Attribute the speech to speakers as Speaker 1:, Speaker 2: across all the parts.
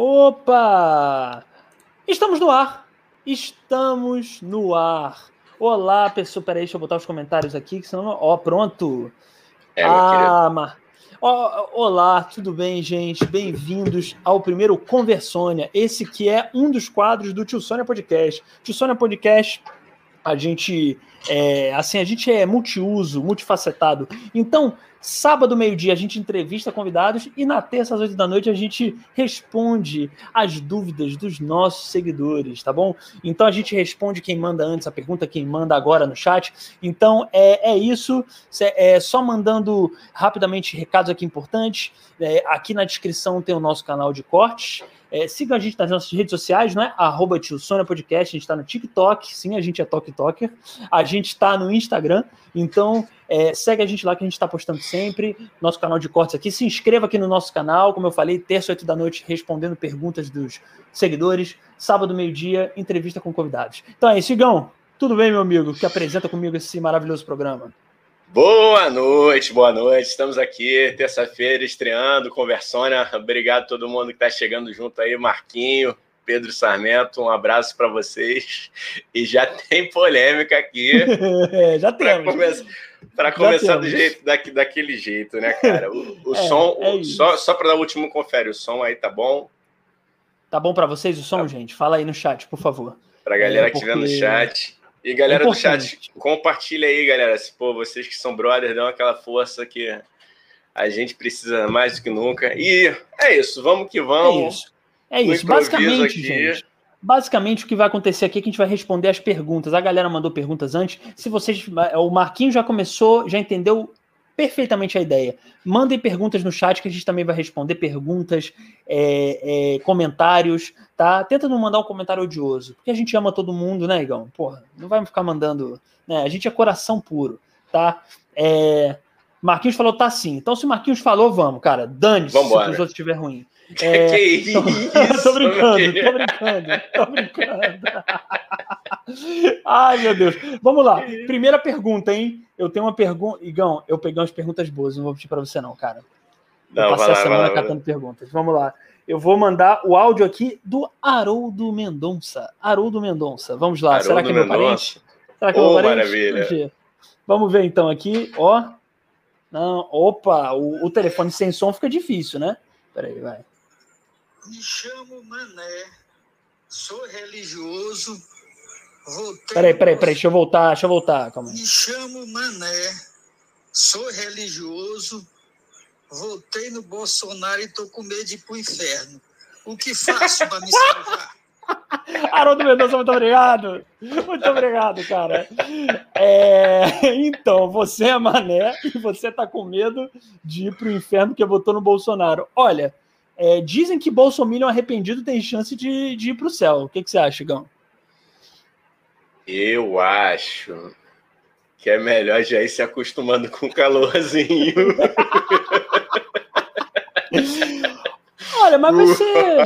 Speaker 1: Opa! Estamos no ar. Estamos no ar. Olá, pessoal. Peraí, deixa eu botar os comentários aqui, que senão. Ó, pronto.
Speaker 2: É,
Speaker 1: ah, mas. olá, tudo bem, gente? Bem-vindos ao primeiro Conversônia. Esse que é um dos quadros do Tio Sônia Podcast. Tio Sônia Podcast, a gente é, assim, a gente é multiuso, multifacetado. Então, Sábado, meio-dia, a gente entrevista convidados e na terça, às oito da noite, a gente responde as dúvidas dos nossos seguidores, tá bom? Então a gente responde quem manda antes a pergunta, quem manda agora no chat. Então é, é isso. É só mandando rapidamente recados aqui importantes. É, aqui na descrição tem o nosso canal de cortes. É, sigam a gente nas nossas redes sociais, não é? Arroba Tio Sônia Podcast, a gente está no TikTok, sim, a gente é TokToker. A gente está no Instagram, então é, segue a gente lá que a gente está postando sempre. Nosso canal de cortes aqui. Se inscreva aqui no nosso canal, como eu falei, terça, oito da noite, respondendo perguntas dos seguidores. Sábado, meio-dia, entrevista com convidados. Então é isso, Igão. Tudo bem, meu amigo, que apresenta comigo esse maravilhoso programa?
Speaker 2: Boa noite, boa noite. Estamos aqui, terça-feira, estreando Conversônia. Obrigado a todo mundo que está chegando junto aí, Marquinho, Pedro Sarmento. Um abraço para vocês. E já tem polêmica aqui.
Speaker 1: é, já temos.
Speaker 2: Para começar do jeito, daqui, daquele jeito, né, cara? O, o é, som, é só, só para dar o último confere, o som aí tá bom?
Speaker 1: Tá bom para vocês o som, tá. gente? Fala aí no chat, por favor.
Speaker 2: Para a galera é, porque... que estiver no chat. E galera do chat, compartilha aí, galera. Se, pô, vocês que são brothers, dão aquela força que a gente precisa mais do que nunca. E é isso, vamos que vamos.
Speaker 1: É isso. É isso. Basicamente, aqui. gente. Basicamente, o que vai acontecer aqui é que a gente vai responder as perguntas. A galera mandou perguntas antes. Se vocês. O Marquinho já começou, já entendeu perfeitamente a ideia. Mandem perguntas no chat que a gente também vai responder perguntas, é, é, comentários, tá? Tenta não mandar um comentário odioso, porque a gente ama todo mundo, né, Igão? Porra, não vai ficar mandando. Né? A gente é coração puro, tá? É, Marquinhos falou, tá sim. Então, se o Marquinhos falou, vamos, cara. Dane-se se os outros estiver ruim.
Speaker 2: É, que isso?
Speaker 1: tô brincando, tô brincando, tô brincando. Ai, meu Deus. Vamos lá. Primeira pergunta, hein? Eu tenho uma pergunta. Igão, eu peguei umas perguntas boas, não vou pedir para você, não, cara. Não, eu passei a semana lá, catando perguntas. Vamos lá. Eu vou mandar o áudio aqui do Haroldo Mendonça. Haroldo Mendonça. Vamos lá. Haroldo Será que é meu parente? Será que é meu parente?
Speaker 2: Maravilha.
Speaker 1: Vamos ver então aqui. Ó. Não, opa, o, o telefone sem som fica difícil, né? Peraí, vai.
Speaker 3: Me chamo Mané, sou religioso,
Speaker 1: voltei. Peraí, peraí, peraí, deixa eu voltar, deixa eu voltar, calma
Speaker 3: aí. Me chamo Mané, sou religioso, voltei no Bolsonaro e tô com medo de ir pro inferno. O que faço para me salvar?
Speaker 1: Haroldo Mendonça, muito obrigado. Muito obrigado, cara. É, então, você é mané e você tá com medo de ir pro inferno porque votou no Bolsonaro. Olha, é, dizem que Bolsonaro arrependido tem chance de, de ir para o céu. O que, que você acha, Gão?
Speaker 2: Eu acho que é melhor já ir se acostumando com o calorzinho.
Speaker 1: Olha, mas vai ser.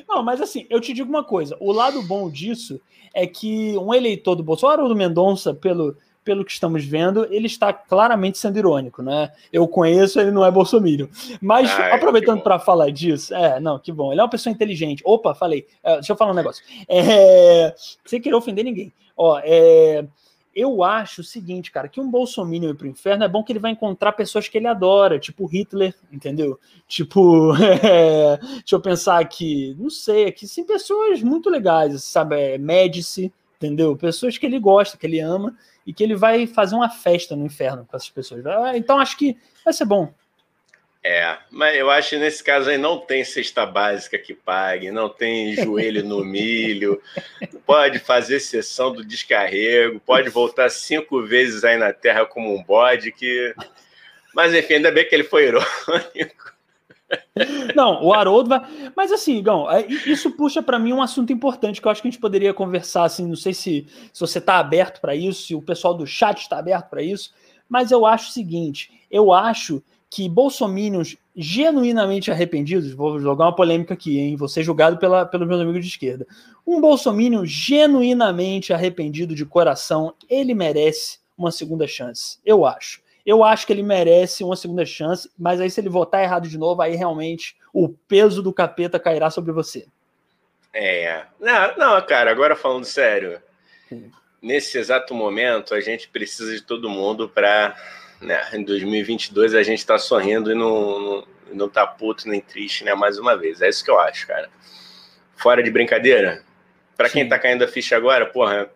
Speaker 1: Não, mas assim, eu te digo uma coisa: o lado bom disso é que um eleitor do Bolsonaro ou do Mendonça, pelo, pelo que estamos vendo, ele está claramente sendo irônico, né? Eu conheço, ele não é bolsominion. Mas, Ai, aproveitando para falar disso, é, não, que bom, ele é uma pessoa inteligente. Opa, falei, é, deixa eu falar um negócio. É, sem querer ofender ninguém. Ó, é, eu acho o seguinte, cara, que um bolsominion ir pro inferno é bom que ele vai encontrar pessoas que ele adora, tipo Hitler, entendeu? Tipo, é, deixa eu pensar aqui, não sei, aqui sim pessoas muito legais, sabe? É, Médici, entendeu? Pessoas que ele gosta, que ele ama e que ele vai fazer uma festa no inferno com essas pessoas. Ah, então acho que vai ser bom.
Speaker 2: É, mas eu acho que nesse caso aí não tem cesta básica que pague, não tem joelho no milho, pode fazer sessão do descarrego, pode voltar cinco vezes aí na Terra como um bode, que. Mas enfim, ainda bem que ele foi irônico.
Speaker 1: Não, o Haroldo vai. Mas assim, Gão, é, isso puxa para mim um assunto importante que eu acho que a gente poderia conversar. Assim, não sei se, se você está aberto para isso, se o pessoal do chat está aberto para isso, mas eu acho o seguinte: eu acho que bolsominions genuinamente arrependidos, vou jogar uma polêmica aqui, hein? Vou ser julgado pela, pelos meus amigos de esquerda. Um bolsominion genuinamente arrependido de coração, ele merece uma segunda chance. Eu acho. Eu acho que ele merece uma segunda chance, mas aí se ele votar errado de novo, aí realmente o peso do capeta cairá sobre você.
Speaker 2: É. Não, não cara, agora falando sério. Nesse exato momento, a gente precisa de todo mundo para. Né, em 2022 a gente está sorrindo e não, não, não tá puto nem triste, né? Mais uma vez. É isso que eu acho, cara. Fora de brincadeira, para quem tá caindo a ficha agora, porra,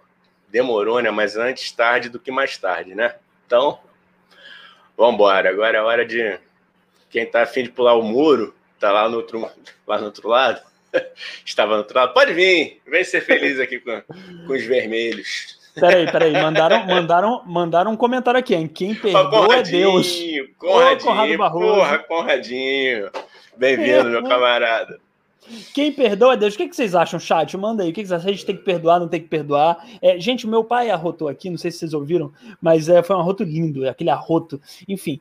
Speaker 2: demorou, né? Mas antes tarde do que mais tarde, né? Então, vamos embora. Agora é hora de quem tá afim de pular o muro, tá lá no outro, lá no outro lado. Estava no outro lado. Pode vir, vem ser feliz aqui com, com os vermelhos.
Speaker 1: Peraí, peraí, mandaram, mandaram, mandaram um comentário aqui, hein? Quem perdoa é Deus.
Speaker 2: Conradinho, Ô, porra, Conradinho. Bem-vindo, meu camarada.
Speaker 1: Quem perdoa é Deus. O que, vocês acham, chat? Manda aí. O que, vocês acham? A gente tem que perdoar, não tem que perdoar. É, gente, meu pai arrotou aqui, não sei se vocês ouviram, mas é, foi um arroto lindo, aquele arroto. Enfim,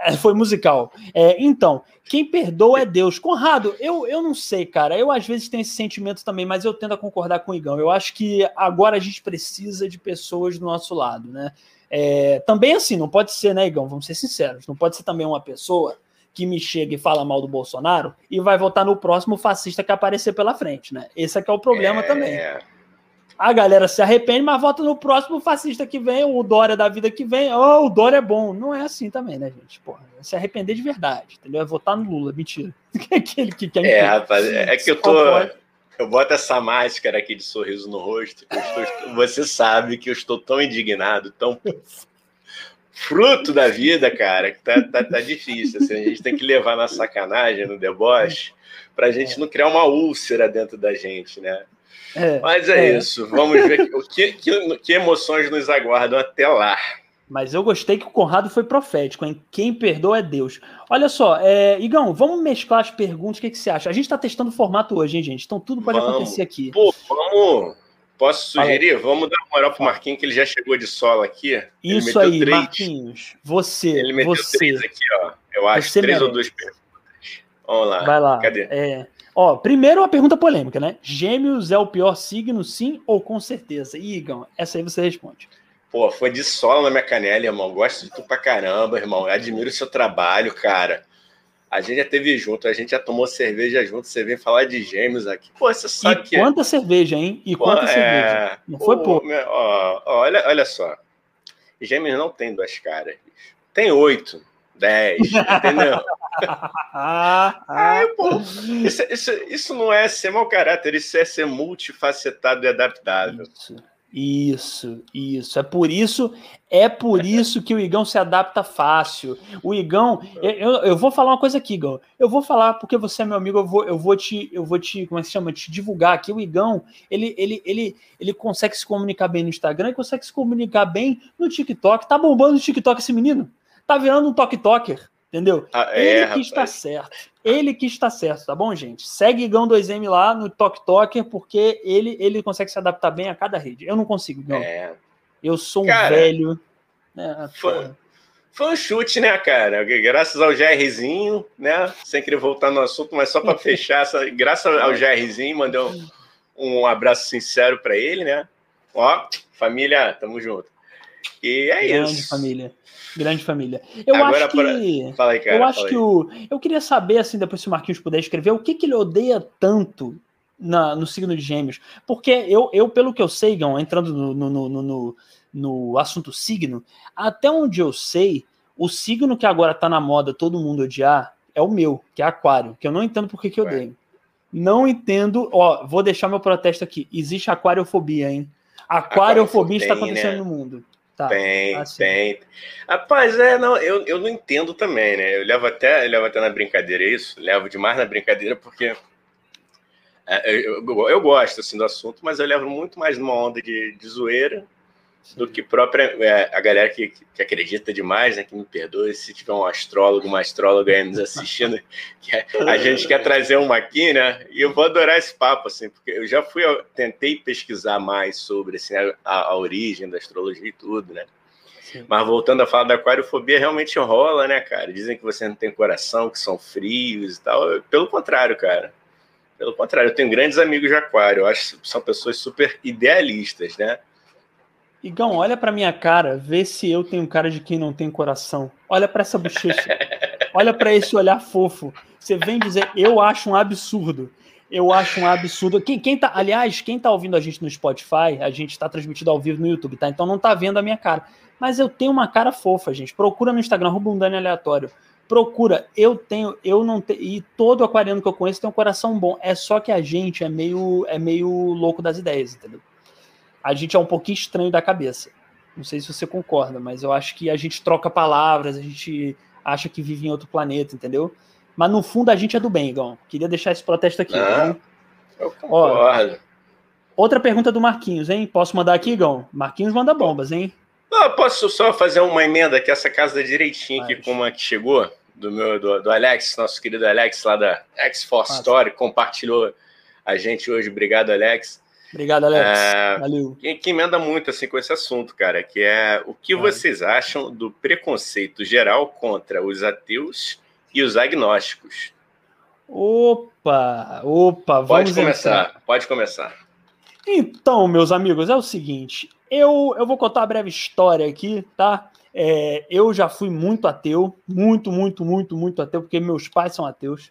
Speaker 1: é, foi musical. É, então, quem perdoa é Deus. Conrado, eu, eu não sei, cara. Eu às vezes tenho esse sentimento também, mas eu tento concordar com o Igão. Eu acho que agora a gente precisa de pessoas do nosso lado, né? É, também assim, não pode ser, né, Igão? Vamos ser sinceros. Não pode ser também uma pessoa que me chega e fala mal do Bolsonaro e vai votar no próximo fascista que aparecer pela frente, né? Esse é que é o problema é... também. A galera se arrepende, mas vota no próximo fascista que vem, o Dória da vida que vem. Oh, o Dória é bom. Não é assim também, né, gente? Porra, se arrepender de verdade, entendeu? É votar no Lula, mentira.
Speaker 2: Aquele que quer. É, rapaz, é que eu tô. Eu boto essa máscara aqui de sorriso no rosto. Estou... você sabe que eu estou tão indignado, tão fruto da vida, cara, que tá, tá, tá difícil. Assim, a gente tem que levar na sacanagem, no deboche, para a gente não criar uma úlcera dentro da gente, né? É, Mas é, é, isso. Vamos ver o que, que, que emoções nos aguardam até lá.
Speaker 1: Mas eu gostei que o Conrado foi profético, hein? Quem perdoa é Deus. Olha só, é... Igão, vamos mesclar as perguntas, o que, que você acha? A gente está testando o formato hoje, hein, gente? Então tudo pode vamos. acontecer aqui.
Speaker 2: Pô, vamos Posso sugerir? Vamos dar uma moral pro Marquinhos, que ele já chegou de solo aqui.
Speaker 1: Isso aí, três. Marquinhos. Você.
Speaker 2: Ele meteu
Speaker 1: você.
Speaker 2: três aqui, ó. Eu acho, você três merece. ou duas perguntas. Vamos lá.
Speaker 1: Vai lá. Cadê? É... Ó, primeiro uma pergunta polêmica, né? Gêmeos é o pior signo, sim ou com certeza? Igão, essa aí você responde.
Speaker 2: Pô, foi de solo na minha canela, irmão. Gosto de tu pra caramba, irmão. admiro o seu trabalho, cara. A gente já teve junto, a gente já tomou cerveja junto, você vem falar de gêmeos aqui. Pô, você sabe
Speaker 1: e
Speaker 2: que.
Speaker 1: É quanta cerveja, hein? E quanta é... cerveja. Não foi pouco.
Speaker 2: Olha, olha só. Gêmeos não tem duas caras. Tem oito, dez, entendeu? ah, pô, isso, isso, isso não é ser mau caráter, isso é ser multifacetado e adaptável.
Speaker 1: Isso. Isso, isso. É por isso, é por isso que o Igão se adapta fácil. O Igão, eu, eu vou falar uma coisa aqui, Igão. Eu vou falar porque você é meu amigo, eu vou, eu vou te, eu vou te, como é que chama, te divulgar aqui. O Igão, ele, ele, ele, ele consegue se comunicar bem no Instagram, consegue se comunicar bem no TikTok. Tá bombando no TikTok esse menino. Tá virando um TikToker. Entendeu? Ah, é, ele que rapaz. está certo. Ele que está certo, tá bom, gente? Segue Gão 2M lá no Tok Toker, porque ele, ele consegue se adaptar bem a cada rede. Eu não consigo, não. É. Eu sou um cara, velho.
Speaker 2: Né? Foi, foi, um chute, né, cara? Graças ao GRzinho, né? Sem querer voltar no assunto, mas só para fechar, essa, graças ao GRzinho, mandei um, um abraço sincero para ele, né? Ó, família, tamo junto. E é
Speaker 1: Grande
Speaker 2: isso.
Speaker 1: família. Grande família. Eu Agora, acho que. Para... Fala aí, cara, eu acho que o. Eu queria saber, assim, depois se o Marquinhos puder escrever, o que, que ele odeia tanto na, no signo de Gêmeos. Porque eu, eu pelo que eu sei, Gão, entrando no, no, no, no, no assunto signo, até onde eu sei, o signo que agora tá na moda todo mundo odiar é o meu, que é Aquário, que eu não entendo por que, que eu odeio. Não entendo. Ó, vou deixar meu protesto aqui. Existe aquariofobia, hein? Aquariofobia está acontecendo né? no mundo.
Speaker 2: Tá, tem, assim. tem. Rapaz, é, não, eu, eu não entendo também, né? Eu levo até, eu levo até na brincadeira isso, levo demais na brincadeira, porque é, eu, eu, eu, gosto assim, do assunto, mas eu levo muito mais numa onda de, de zoeira do que própria é, a galera que, que acredita demais, né? Que me perdoe se tiver um astrólogo, uma astróloga aí nos assistindo, que a gente quer trazer uma aqui, né? E eu vou adorar esse papo, assim, porque eu já fui, eu tentei pesquisar mais sobre assim, a, a origem da astrologia e tudo, né? Sim. Mas voltando a falar da aquariofobia, realmente rola, né, cara? Dizem que você não tem coração, que são frios e tal. Pelo contrário, cara. Pelo contrário, eu tenho grandes amigos de aquário. Eu acho que são pessoas super idealistas, né?
Speaker 1: Igão, olha pra minha cara, vê se eu tenho cara de quem não tem coração. Olha pra essa bochecha. olha pra esse olhar fofo. Você vem dizer, eu acho um absurdo. Eu acho um absurdo. Quem, quem tá, aliás, quem tá ouvindo a gente no Spotify, a gente tá transmitido ao vivo no YouTube, tá? Então não tá vendo a minha cara. Mas eu tenho uma cara fofa, gente. Procura no Instagram, Rubundani Aleatório. Procura. Eu tenho, eu não tenho. E todo aquariano que eu conheço tem um coração bom. É só que a gente é meio, é meio louco das ideias, entendeu? A gente é um pouquinho estranho da cabeça. Não sei se você concorda, mas eu acho que a gente troca palavras, a gente acha que vive em outro planeta, entendeu? Mas no fundo a gente é do bem, Igão. Queria deixar esse protesto aqui.
Speaker 2: Não, eu concordo. Ó,
Speaker 1: outra pergunta do Marquinhos, hein? Posso mandar aqui, Igão? Marquinhos manda bombas, hein?
Speaker 2: Não, posso só fazer uma emenda que essa casa direitinho aqui, como a que chegou, do meu do, do Alex, nosso querido Alex, lá da X-Force Story, compartilhou a gente hoje. Obrigado, Alex.
Speaker 1: Obrigado, Alex. É, Valeu.
Speaker 2: Que, que, emenda muito assim com esse assunto, cara, que é o que vocês acham do preconceito geral contra os ateus e os agnósticos?
Speaker 1: Opa, opa, vamos
Speaker 2: Pode começar, entrar. pode começar.
Speaker 1: Então, meus amigos, é o seguinte, eu, eu vou contar uma breve história aqui, tá? É, eu já fui muito ateu, muito, muito, muito, muito ateu, porque meus pais são ateus.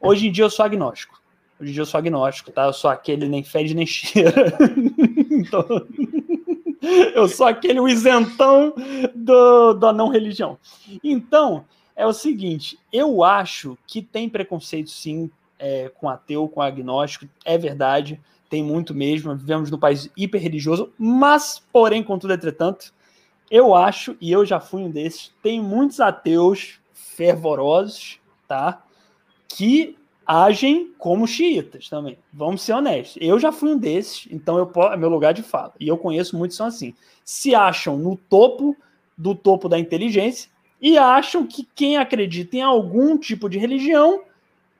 Speaker 1: Hoje em dia eu sou agnóstico. Hoje em dia eu sou agnóstico, tá? Eu sou aquele nem fede nem cheira. então, eu sou aquele isentão do, da não religião. Então, é o seguinte, eu acho que tem preconceito sim é, com ateu, com agnóstico, é verdade, tem muito mesmo, vivemos num país hiper religioso, mas, porém, contudo, entretanto, eu acho, e eu já fui um desses, tem muitos ateus fervorosos, tá? Que agem como xiitas também. Vamos ser honestos. Eu já fui um desses, então eu é meu lugar de fala. E eu conheço muitos são assim. Se acham no topo do topo da inteligência e acham que quem acredita em algum tipo de religião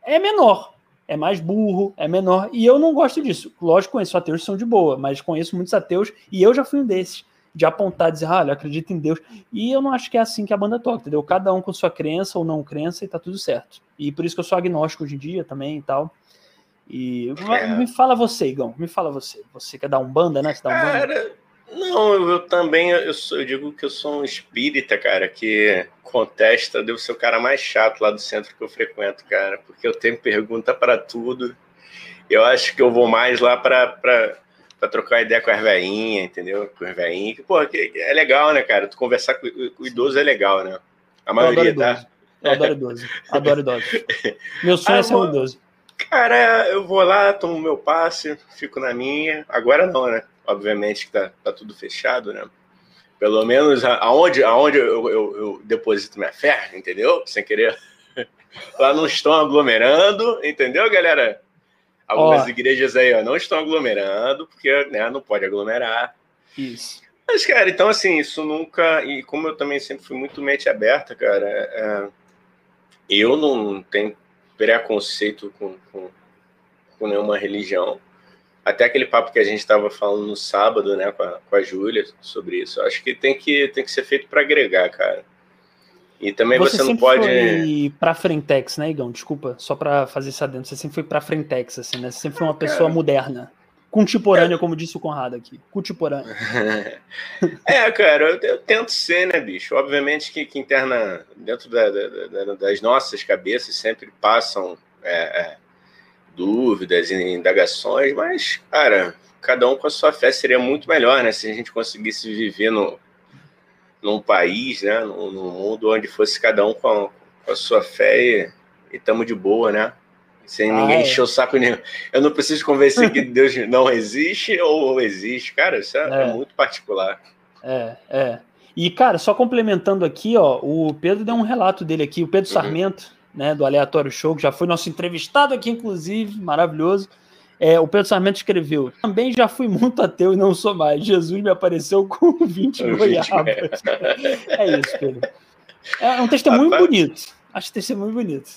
Speaker 1: é menor, é mais burro, é menor. E eu não gosto disso. Lógico, conheço ateus que são de boa, mas conheço muitos ateus e eu já fui um desses de apontar, dizer, ah, eu acredito em Deus. E eu não acho que é assim que a banda toca, entendeu? Cada um com sua crença ou não crença e tá tudo certo. E por isso que eu sou agnóstico hoje em dia também e tal. E é. me fala você, Igão, me fala você. Você quer dar um banda, né? Você dá um
Speaker 2: cara, não, eu também, eu, sou, eu digo que eu sou um espírita, cara, que contesta, devo ser o cara mais chato lá do centro que eu frequento, cara, porque eu tenho pergunta para tudo. Eu acho que eu vou mais lá para para trocar ideia com as veinhas, entendeu? Com as veinhas. Pô, que, é legal, né, cara? Tu conversar com, com o idoso é legal, né? A maioria, tá?
Speaker 1: Eu adoro idoso. Adoro idoso. Meu sonho ah, é ser um idoso.
Speaker 2: Cara, eu vou lá, tomo meu passe, fico na minha. Agora não, né? Obviamente que tá, tá tudo fechado, né? Pelo menos aonde, aonde eu, eu, eu deposito minha fé, entendeu? Sem querer. Lá não estão aglomerando, entendeu, galera? Algumas ó, igrejas aí ó, não estão aglomerando, porque né, não pode aglomerar.
Speaker 1: Isso.
Speaker 2: Mas, cara, então assim, isso nunca. E como eu também sempre fui muito mente aberta, cara, é, eu não tenho preconceito com, com, com, nenhuma religião. Até aquele papo que a gente estava falando no sábado, né, com a, com a Júlia sobre isso. Eu acho que tem que, tem que ser feito para agregar, cara. E também você, você não pode.
Speaker 1: Foi para Frentex, né, Igão? Desculpa, só para fazer isso adentro. Você sempre foi para Frentex, assim, né? Você sempre foi uma pessoa moderna. Contemporânea, é. como disse o Conrado aqui. Contemporânea.
Speaker 2: é, cara, eu, eu, tento ser, né, bicho? Obviamente que, que interna dentro da, da, da, das nossas cabeças sempre passam é, é, dúvidas e indagações, mas, cara, cada um com a sua fé seria muito melhor, né? Se a gente conseguisse viver no, num país, né, num, num, mundo onde fosse cada um com a, com a sua fé e estamos de boa, né? Sem ah, ninguém é. encher o saco nenhum. Eu não preciso convencer que Deus não existe ou existe. Cara, isso é, é. é, muito particular.
Speaker 1: É, é. E, cara, só complementando aqui, ó, o Pedro deu um relato dele aqui, o Pedro uhum. Sarmento, né, do Aleatório Show, que já foi nosso entrevistado aqui, inclusive, maravilhoso. É, o Pedro Sarmento escreveu: Também já fui muito ateu e não sou mais. Jesus me apareceu com 20 goiabas. é isso, Pedro. É um testemunho Rapaz, bonito. Acho testemunho bonito.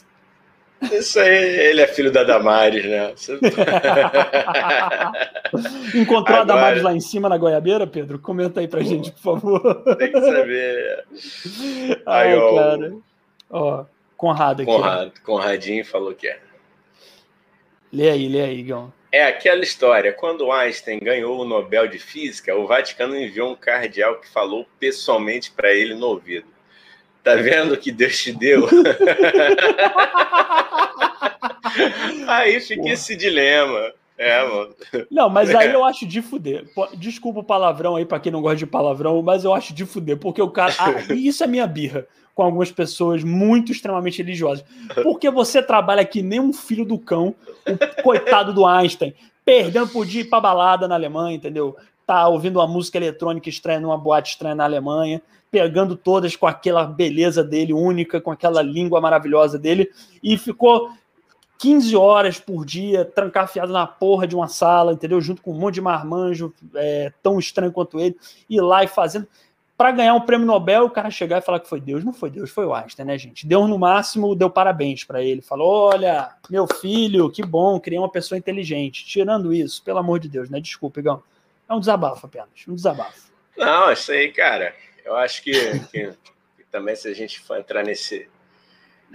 Speaker 2: Isso aí, ele é filho da Damares, né?
Speaker 1: Encontrou Agora... a Damares lá em cima na goiabeira, Pedro? Comenta aí pra gente, por favor.
Speaker 2: Tem que saber.
Speaker 1: Ai, ó, cara. Ó, Conrado aqui.
Speaker 2: Conrado, Conradinho falou que é.
Speaker 1: Lê aí, lê aí, Gão.
Speaker 2: É aquela história. Quando Einstein ganhou o Nobel de Física, o Vaticano enviou um cardeal que falou pessoalmente para ele no ouvido. Tá vendo que Deus te deu? aí fica Porra. esse dilema. É, mano.
Speaker 1: Não, mas aí eu acho de fuder. Desculpa o palavrão aí para quem não gosta de palavrão, mas eu acho de fuder, porque o cara. Ah, isso é minha birra com algumas pessoas muito extremamente religiosas. Porque você trabalha que nem um filho do cão, o coitado do Einstein, perdendo por dia pra balada na Alemanha, entendeu? Tá ouvindo uma música eletrônica estranha numa boate estranha na Alemanha, pegando todas com aquela beleza dele única, com aquela língua maravilhosa dele, e ficou 15 horas por dia trancafiado na porra de uma sala, entendeu? Junto com um monte de marmanjo é, tão estranho quanto ele, ir lá e fazendo. Para ganhar um prêmio Nobel, o cara chegar e falar que foi Deus. Não foi Deus, foi o Einstein, né, gente? Deu no máximo, deu parabéns para ele. Falou: olha, meu filho, que bom, criei uma pessoa inteligente. Tirando isso, pelo amor de Deus, né? Desculpa, Igão. É um desabafo apenas, um desabafo.
Speaker 2: Não, isso aí, cara. Eu acho que, que, que, também se a gente for entrar nesse,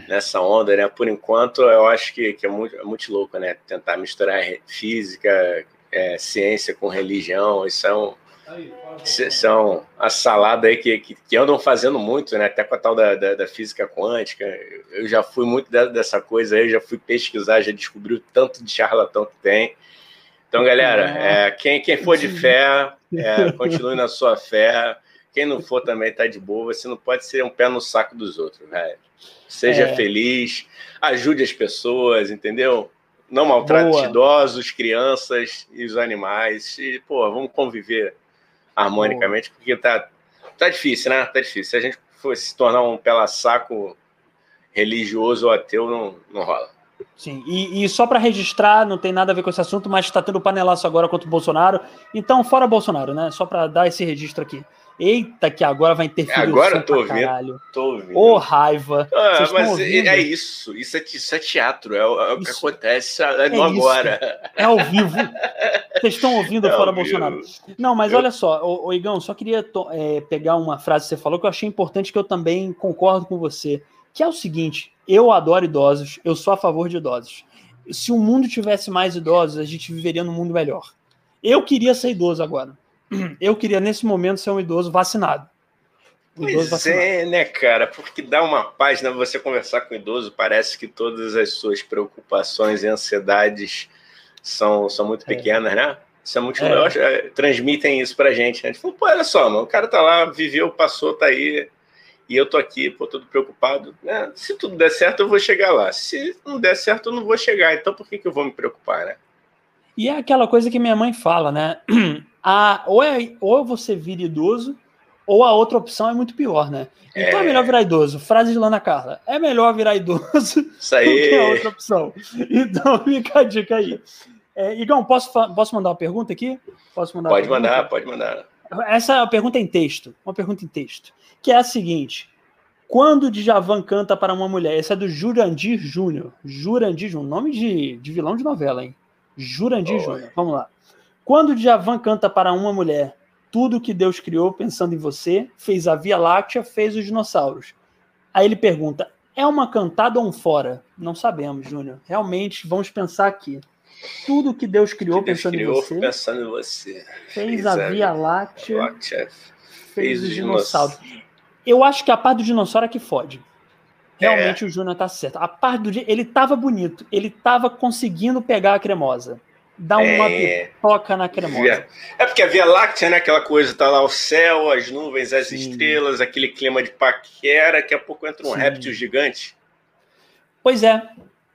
Speaker 2: nessa onda, né? Por enquanto, eu acho que, que é, muito, é muito louco, né? Tentar misturar física, é, ciência com religião, isso é um, são a salada aí que, que, que, andam fazendo muito, né? Até com a tal da, da, da, física quântica. Eu já fui muito dessa coisa aí, já fui pesquisar, já descobri o tanto de charlatão que tem. Então, galera, é, quem, quem for de fé, é, continue na sua fé. Quem não for também tá de boa. Você não pode ser um pé no saco dos outros, velho. Seja é. feliz, ajude as pessoas, entendeu? Não maltrate Boa. idosos, crianças e os animais. E, pô, vamos conviver harmonicamente, porque tá, tá difícil, né? Tá difícil. Se a gente fosse se tornar um pela-saco religioso ou ateu, não, não rola.
Speaker 1: Sim, e, e só para registrar, não tem nada a ver com esse assunto, mas está tendo panelaço agora contra o Bolsonaro. Então, fora Bolsonaro, né? Só para dar esse registro aqui. Eita, que agora vai interferir.
Speaker 2: É, agora eu tô ouvindo. Tô ouvindo.
Speaker 1: Ô, oh, raiva.
Speaker 2: Ah, mas é isso. Isso é, isso é teatro. É, o, é o que acontece é, é agora.
Speaker 1: É ao vivo. Vocês estão ouvindo é fora Bolsonaro. Não, mas eu... olha só, o, Igão, só queria é, pegar uma frase que você falou que eu achei importante, que eu também concordo com você. Que é o seguinte: eu adoro idosos, eu sou a favor de idosos. Se o mundo tivesse mais idosos, a gente viveria num mundo melhor. Eu queria ser idoso agora eu queria, nesse momento, ser um idoso vacinado.
Speaker 2: Um idoso pois vacinado. é, né, cara? Porque dá uma paz, né? Você conversar com o idoso, parece que todas as suas preocupações e ansiedades são, são muito é. pequenas, é. né? Isso é muito é. É, transmitem isso pra gente, né? A gente falou, pô, olha só, mano, o cara tá lá, viveu, passou, tá aí, e eu tô aqui, pô, todo preocupado. Né? Se tudo der certo, eu vou chegar lá. Se não der certo, eu não vou chegar. Então por que, que eu vou me preocupar, né?
Speaker 1: E é aquela coisa que minha mãe fala, né? a, ou, é, ou você vira idoso, ou a outra opção é muito pior, né? Então é, é melhor virar idoso. Frase de Lana Carla. É melhor virar idoso
Speaker 2: Isso aí. do que
Speaker 1: a outra opção. Então fica a dica aí. É, Igão, posso, posso mandar uma pergunta aqui? Posso
Speaker 2: mandar pode mandar, pode mandar.
Speaker 1: Essa é pergunta em texto. Uma pergunta em texto. Que é a seguinte. Quando Djavan canta para uma mulher? Essa é do Jurandir Júnior. Jurandir Júnior. Nome de, de vilão de novela, hein? Jurandir Júnior. Vamos lá. Quando Djavan canta para uma mulher, tudo que Deus criou pensando em você, fez a Via Láctea, fez os dinossauros. Aí ele pergunta: é uma cantada ou um fora? Não sabemos, Júnior. Realmente, vamos pensar aqui. Tudo que Deus criou, que Deus pensando, criou em você,
Speaker 2: pensando em você,
Speaker 1: fez, fez a Via Láctea, Láctea fez, fez os dinossauros. Eu acho que a parte do dinossauro é que fode. Realmente é. o Júnior tá certo. A parte do dia, ele tava bonito, ele tava conseguindo pegar a cremosa dá uma é... pipoca na cremosa.
Speaker 2: É porque a Via Láctea, né? Aquela coisa, tá lá o céu, as nuvens, as Sim. estrelas, aquele clima de paquera, daqui a pouco entra um Sim. réptil gigante.
Speaker 1: Pois é.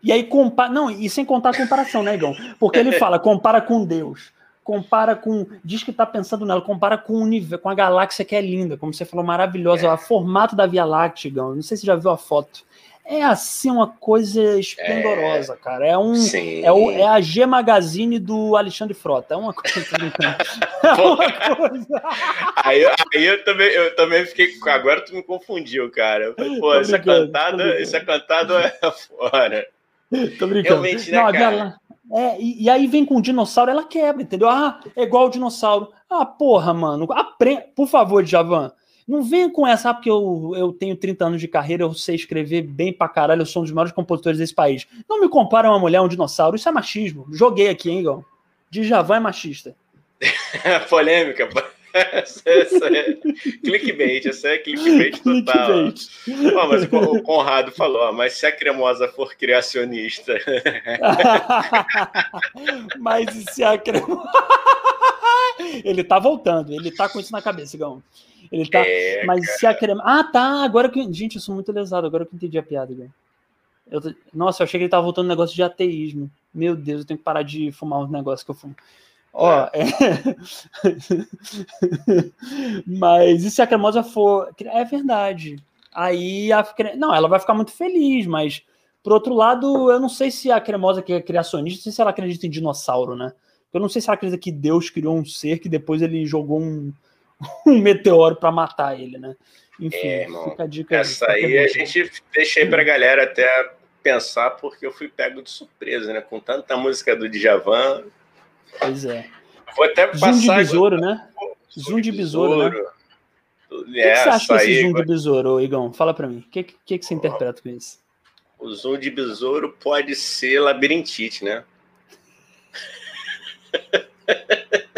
Speaker 1: E aí compara. Não, e sem contar a comparação, né, Igão? Porque ele fala, compara com Deus. Compara com. Diz que tá pensando nela, compara com o universo, com a galáxia que é linda, como você falou, maravilhosa. É. O formato da Via Láctea. Não sei se você já viu a foto é assim uma coisa esplendorosa, é, cara. É um é, o, é, a G Magazine do Alexandre Frota. É uma coisa.
Speaker 2: é uma coisa. aí, aí eu também eu também fiquei agora tu me confundiu, cara. Falei, Pô, essa cantada, essa cantada é fora.
Speaker 1: Tô brincando. Realmente, né, Não, cara? É, e, e, aí vem com o dinossauro, ela quebra, entendeu? Ah, é igual o dinossauro. Ah, porra, mano. Aprenda, por favor, Javan não venha com essa, ah, porque eu, eu tenho 30 anos de carreira, eu sei escrever bem pra caralho, eu sou um dos maiores compositores desse país. Não me compara uma mulher, um dinossauro, isso é machismo. Joguei aqui, hein, Igor? Djavan é machista.
Speaker 2: Polêmica. Essa, essa é clickbait, essa é clickbait total. Clickbait. Oh, mas o Conrado falou, oh, mas se a cremosa for criacionista.
Speaker 1: mas se a cremosa. ele tá voltando, ele tá com isso na cabeça, Gão. Ele tá. É, mas cara. se a cremosa. Ah, tá. Agora que. Gente, eu sou muito lesado, agora que eu entendi a piada, Gão. Eu... Nossa, eu achei que ele tava voltando no negócio de ateísmo. Meu Deus, eu tenho que parar de fumar uns negócios que eu fumo. Ó, é. mas e se a cremosa for. É verdade. Aí a. Não, ela vai ficar muito feliz, mas por outro lado, eu não sei se a cremosa que é criacionista, não sei se ela acredita em dinossauro, né? Eu não sei se ela acredita que Deus criou um ser que depois ele jogou um, um meteoro para matar ele, né?
Speaker 2: Enfim, é, fica a dica. Essa aí a gente deixei pra galera até pensar, porque eu fui pego de surpresa, né? Com tanta música do Djavan,
Speaker 1: Pois é.
Speaker 2: Vou até passar.
Speaker 1: Zoom de besouro, né? Zoom de besouro, né? O que, é, que você acha desse zoom de besouro, Igão? Fala para mim. O que, que, que você interpreta com isso?
Speaker 2: O zoom de besouro pode ser labirintite, né?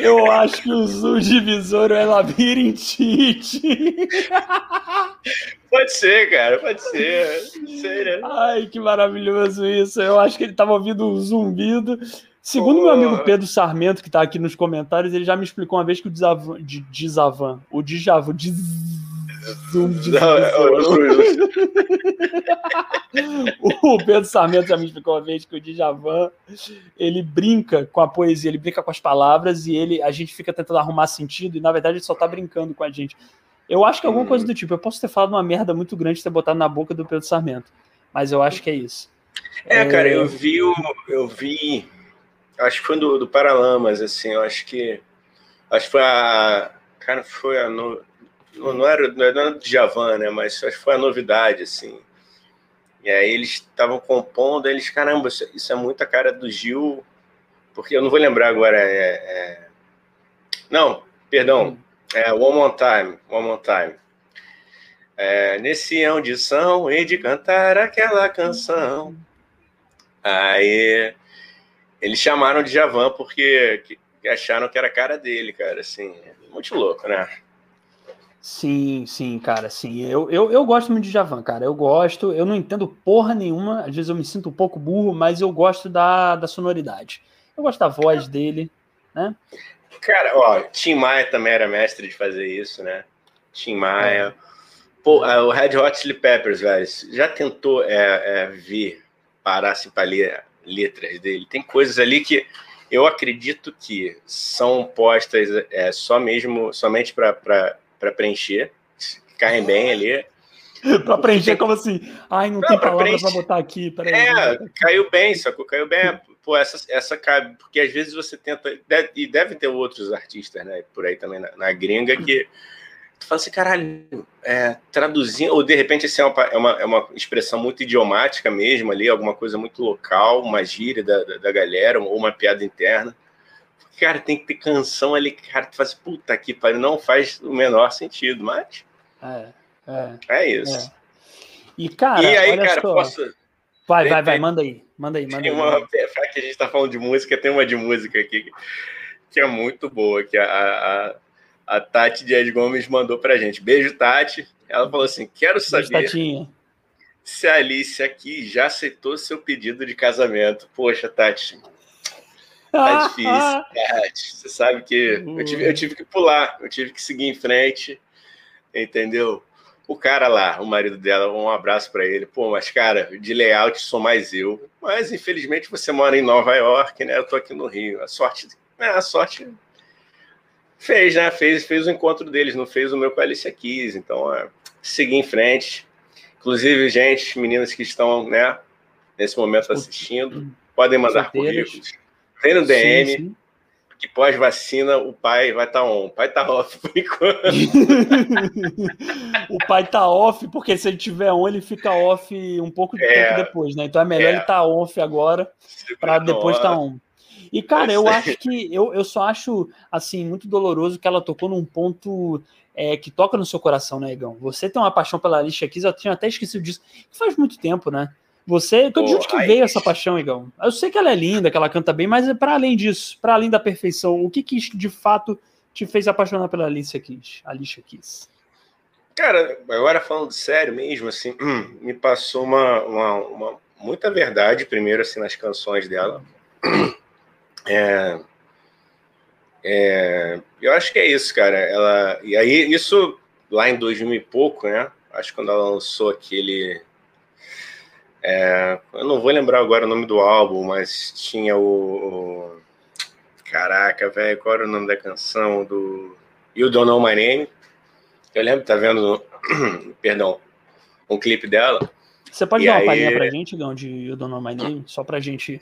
Speaker 1: Eu acho que o zoom de besouro é labirintite.
Speaker 2: Pode ser, cara, pode ser. Sei, né?
Speaker 1: Ai, que maravilhoso isso. Eu acho que ele estava ouvindo um zumbido. Segundo oh. meu amigo Pedro Sarmento, que está aqui nos comentários, ele já me explicou uma vez que o Djavan, Djavan o Djavan, Zoom de o Pedro Sarmento já me explicou uma vez que o Djavan ele brinca com a poesia, ele brinca com as palavras e ele a gente fica tentando arrumar sentido e na verdade ele só tá brincando com a gente. Eu acho que é alguma coisa do tipo. Eu posso ter falado uma merda muito grande ter botado na boca do Pedro Sarmento, mas eu acho que é isso.
Speaker 2: É, é... cara, eu vi o, eu vi, acho que foi do, do Paralamas, assim, eu acho que, acho que foi a, cara, foi a, no, não, era, não era do Javan, né, mas acho que foi a novidade, assim. E aí eles estavam compondo, eles, caramba, isso, isso, é muita cara do Gil, porque eu não vou lembrar agora, é, é... não, perdão, hum. É, One More Time, One More Time. É, nesse audição, e de cantar aquela canção. Aí eles chamaram de Javan porque acharam que era a cara dele, cara. Assim, muito louco, né?
Speaker 1: Sim, sim, cara, sim. Eu, eu, eu gosto muito de Javan, cara. Eu gosto, eu não entendo porra nenhuma. Às vezes eu me sinto um pouco burro, mas eu gosto da, da sonoridade. Eu gosto da voz dele, né?
Speaker 2: Cara, ó, Tim Maia também era mestre de fazer isso, né? Tim Maia. É. Pô, o Red Hot Chili Peppers, velho, já tentou é, é, vir parar assim para ler letras dele? Tem coisas ali que eu acredito que são postas é, só mesmo, somente para preencher, caem bem ali.
Speaker 1: para preencher, como assim? Ai, não, não tem palavra para botar aqui. Peraí,
Speaker 2: é, caiu bem, sacou? Caiu bem pô, essa, essa cabe, porque às vezes você tenta, deve, e deve ter outros artistas, né, por aí também na, na gringa, que tu fala assim, caralho, é, traduzindo, ou de repente assim, é, uma, é, uma, é uma expressão muito idiomática mesmo ali, alguma coisa muito local, uma gíria da, da, da galera, ou uma piada interna. Cara, tem que ter canção ali, cara, tu faz, puta que pariu, não faz o menor sentido, mas.
Speaker 1: É, é,
Speaker 2: é isso. É.
Speaker 1: E, cara,
Speaker 2: e aí, cara, só. posso
Speaker 1: Vai, vai, vai, manda aí. Manda aí, manda tem
Speaker 2: aí. Uma, já que a gente está falando de música, tem uma de música aqui que é muito boa, que a, a, a Tati Dias Gomes mandou pra gente. Beijo, Tati. Ela falou assim: quero saber Beijo, se a Alice aqui já aceitou seu pedido de casamento. Poxa, Tati. Tá difícil, Tati. Você sabe que eu tive, eu tive que pular, eu tive que seguir em frente, entendeu? O cara lá, o marido dela, um abraço para ele. Pô, mas cara, de layout sou mais eu. Mas infelizmente você mora em Nova York, né? Eu tô aqui no Rio. A sorte, né? a sorte fez, né? Fez, fez o encontro deles, não fez o meu com a Alicia Keys. Então, é, seguir em frente. Inclusive, gente, meninas que estão, né, nesse momento assistindo, podem mandar currículos. Vem no DM. Sim, sim que pós-vacina o pai vai estar tá on. O pai está off por enquanto.
Speaker 1: o pai está off, porque se ele tiver on, ele fica off um pouco de é, tempo depois, né? Então é melhor é. ele estar tá off agora para depois estar tá on. E, cara, eu acho que eu, eu só acho assim muito doloroso que ela tocou num ponto é, que toca no seu coração, né, Igão? Você tem uma paixão pela Alicia Keys, eu tinha até esquecido disso, faz muito tempo, né? Você, de onde que veio essa paixão, Igão? Eu sei que ela é linda, que ela canta bem, mas é para além disso, para além da perfeição, o que que de fato te fez apaixonar pela Alicia Keys? Alicia Keys.
Speaker 2: Cara, agora falando sério mesmo, assim, me passou uma, uma, uma, muita verdade primeiro assim nas canções dela. É, é, eu acho que é isso, cara. Ela e aí isso lá em 2000 e pouco, né? Acho que quando ela lançou aquele é, eu não vou lembrar agora o nome do álbum, mas tinha o. o caraca, velho, qual era o nome da canção? Do You Don't Know My Name. Eu lembro, tá vendo, perdão, um clipe dela.
Speaker 1: Você pode e dar uma aí... palhinha pra gente, Gão, de You Don't Know My Name? Só pra gente.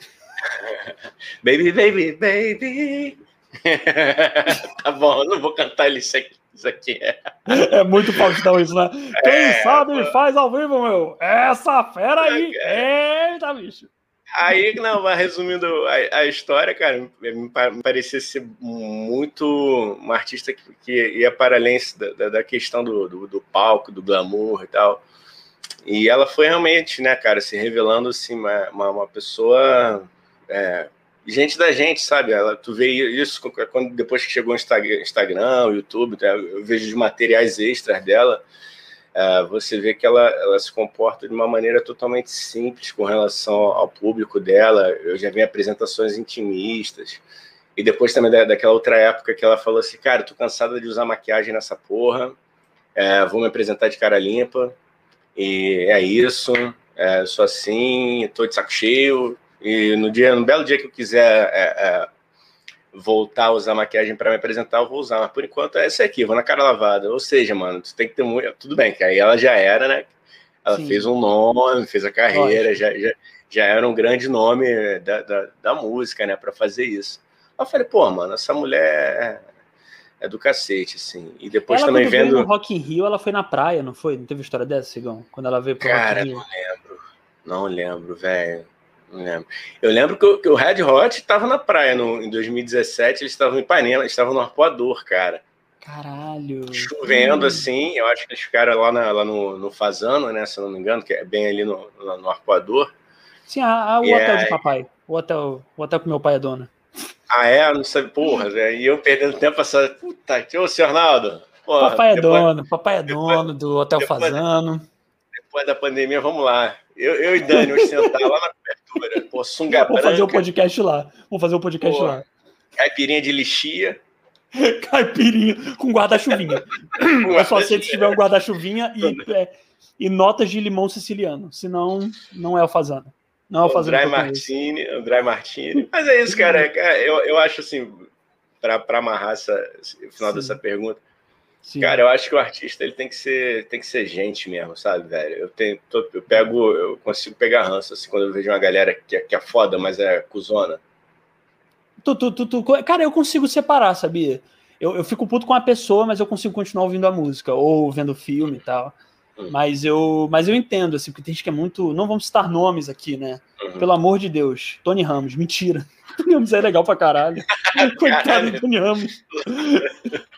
Speaker 2: baby, baby, baby. tá bom, eu não vou cantar isso aqui. Isso aqui é.
Speaker 1: É muito Faustão isso, né? Quem é, sabe mano. faz ao vivo, meu. Essa fera aí. É. Eita, bicho.
Speaker 2: Aí, não, vai resumindo a, a, história, cara, me parecia ser muito uma artista que, que ia para além da, da questão do, do, do, palco, do glamour e tal. E ela foi realmente, né, cara, se revelando assim, uma, uma, uma pessoa é, gente da gente, sabe? Ela, tu vê isso quando depois que chegou o Instagram, Instagram YouTube, tá? eu vejo os materiais extras dela. Uh, você vê que ela, ela se comporta de uma maneira totalmente simples com relação ao público dela. Eu já vi apresentações intimistas. E depois também da, daquela outra época que ela falou assim: Cara, tô cansada de usar maquiagem nessa porra, é, vou me apresentar de cara limpa. E é isso, é, sou assim, tô de saco cheio, e no dia, no belo dia que eu quiser é, é, voltar a usar maquiagem para me apresentar, eu vou usar. Mas por enquanto é essa aqui, vou na cara lavada. Ou seja, mano, tu tem que ter muito. Tudo bem, que aí ela já era, né? Ela Sim. fez um nome, fez a carreira, já, já, já, era um grande nome da, da, da música, né? Para fazer isso. Eu falei, pô, mano, essa mulher é do cacete, assim. E depois
Speaker 1: ela,
Speaker 2: também vendo.
Speaker 1: no Rock in Rio, ela foi na praia, não foi? Não teve história dessa, Sigão? Quando ela veio pro
Speaker 2: Cara, Rock in Rio. não lembro. Não lembro, velho. Lembro. Eu lembro que o, que o Red Hot estava na praia no, em 2017, eles estavam em Ipanema, eles estavam no Arpoador, cara.
Speaker 1: Caralho.
Speaker 2: Chovendo hum. assim, eu acho que eles ficaram lá, na, lá no, no Fazano, né? Se eu não me engano, que é bem ali no, no, no Arpoador.
Speaker 1: Sim, a, a, o e hotel é... de papai. O hotel, o hotel que meu pai é dono.
Speaker 2: Ah, é? Não sabe, porra, e eu perdendo tempo essa. Puta, ô, senhor Arnaldo.
Speaker 1: Porra, papai é depois, dono, papai é depois, dono do Hotel depois, Fazano.
Speaker 2: Depois da pandemia, vamos lá. Eu, eu e Dani, vamos sentar lá na Pô, sunga
Speaker 1: Vamos fazer o um podcast lá. Vamos fazer o um podcast Pô, lá.
Speaker 2: Caipirinha de lixia.
Speaker 1: Caipirinha com guarda-chuvinha. Eu só sei se tiver um guarda-chuvinha e, é, e notas de limão siciliano. Senão, não é alfazana. Não é alfazana.
Speaker 2: André Martini, André Martini. Mas é isso, cara. Eu, eu acho assim, para amarrar essa, o final Sim. dessa pergunta, Sim. Cara, eu acho que o artista ele tem que ser, tem que ser gente mesmo, sabe, velho? Eu tenho, tô, eu pego, eu consigo pegar ranço assim quando eu vejo uma galera que, é, que é foda, mas é cuzona.
Speaker 1: Tu, tu, tu, tu, cara, eu consigo separar, sabia? Eu, eu fico puto com a pessoa, mas eu consigo continuar ouvindo a música ou vendo filme e tal. Hum. Mas eu, mas eu entendo, assim, porque tem gente que é muito. Não vamos citar nomes aqui, né? Uhum. Pelo amor de Deus. Tony Ramos, mentira. Tony Ramos é legal pra caralho. Coitado do Tony Ramos.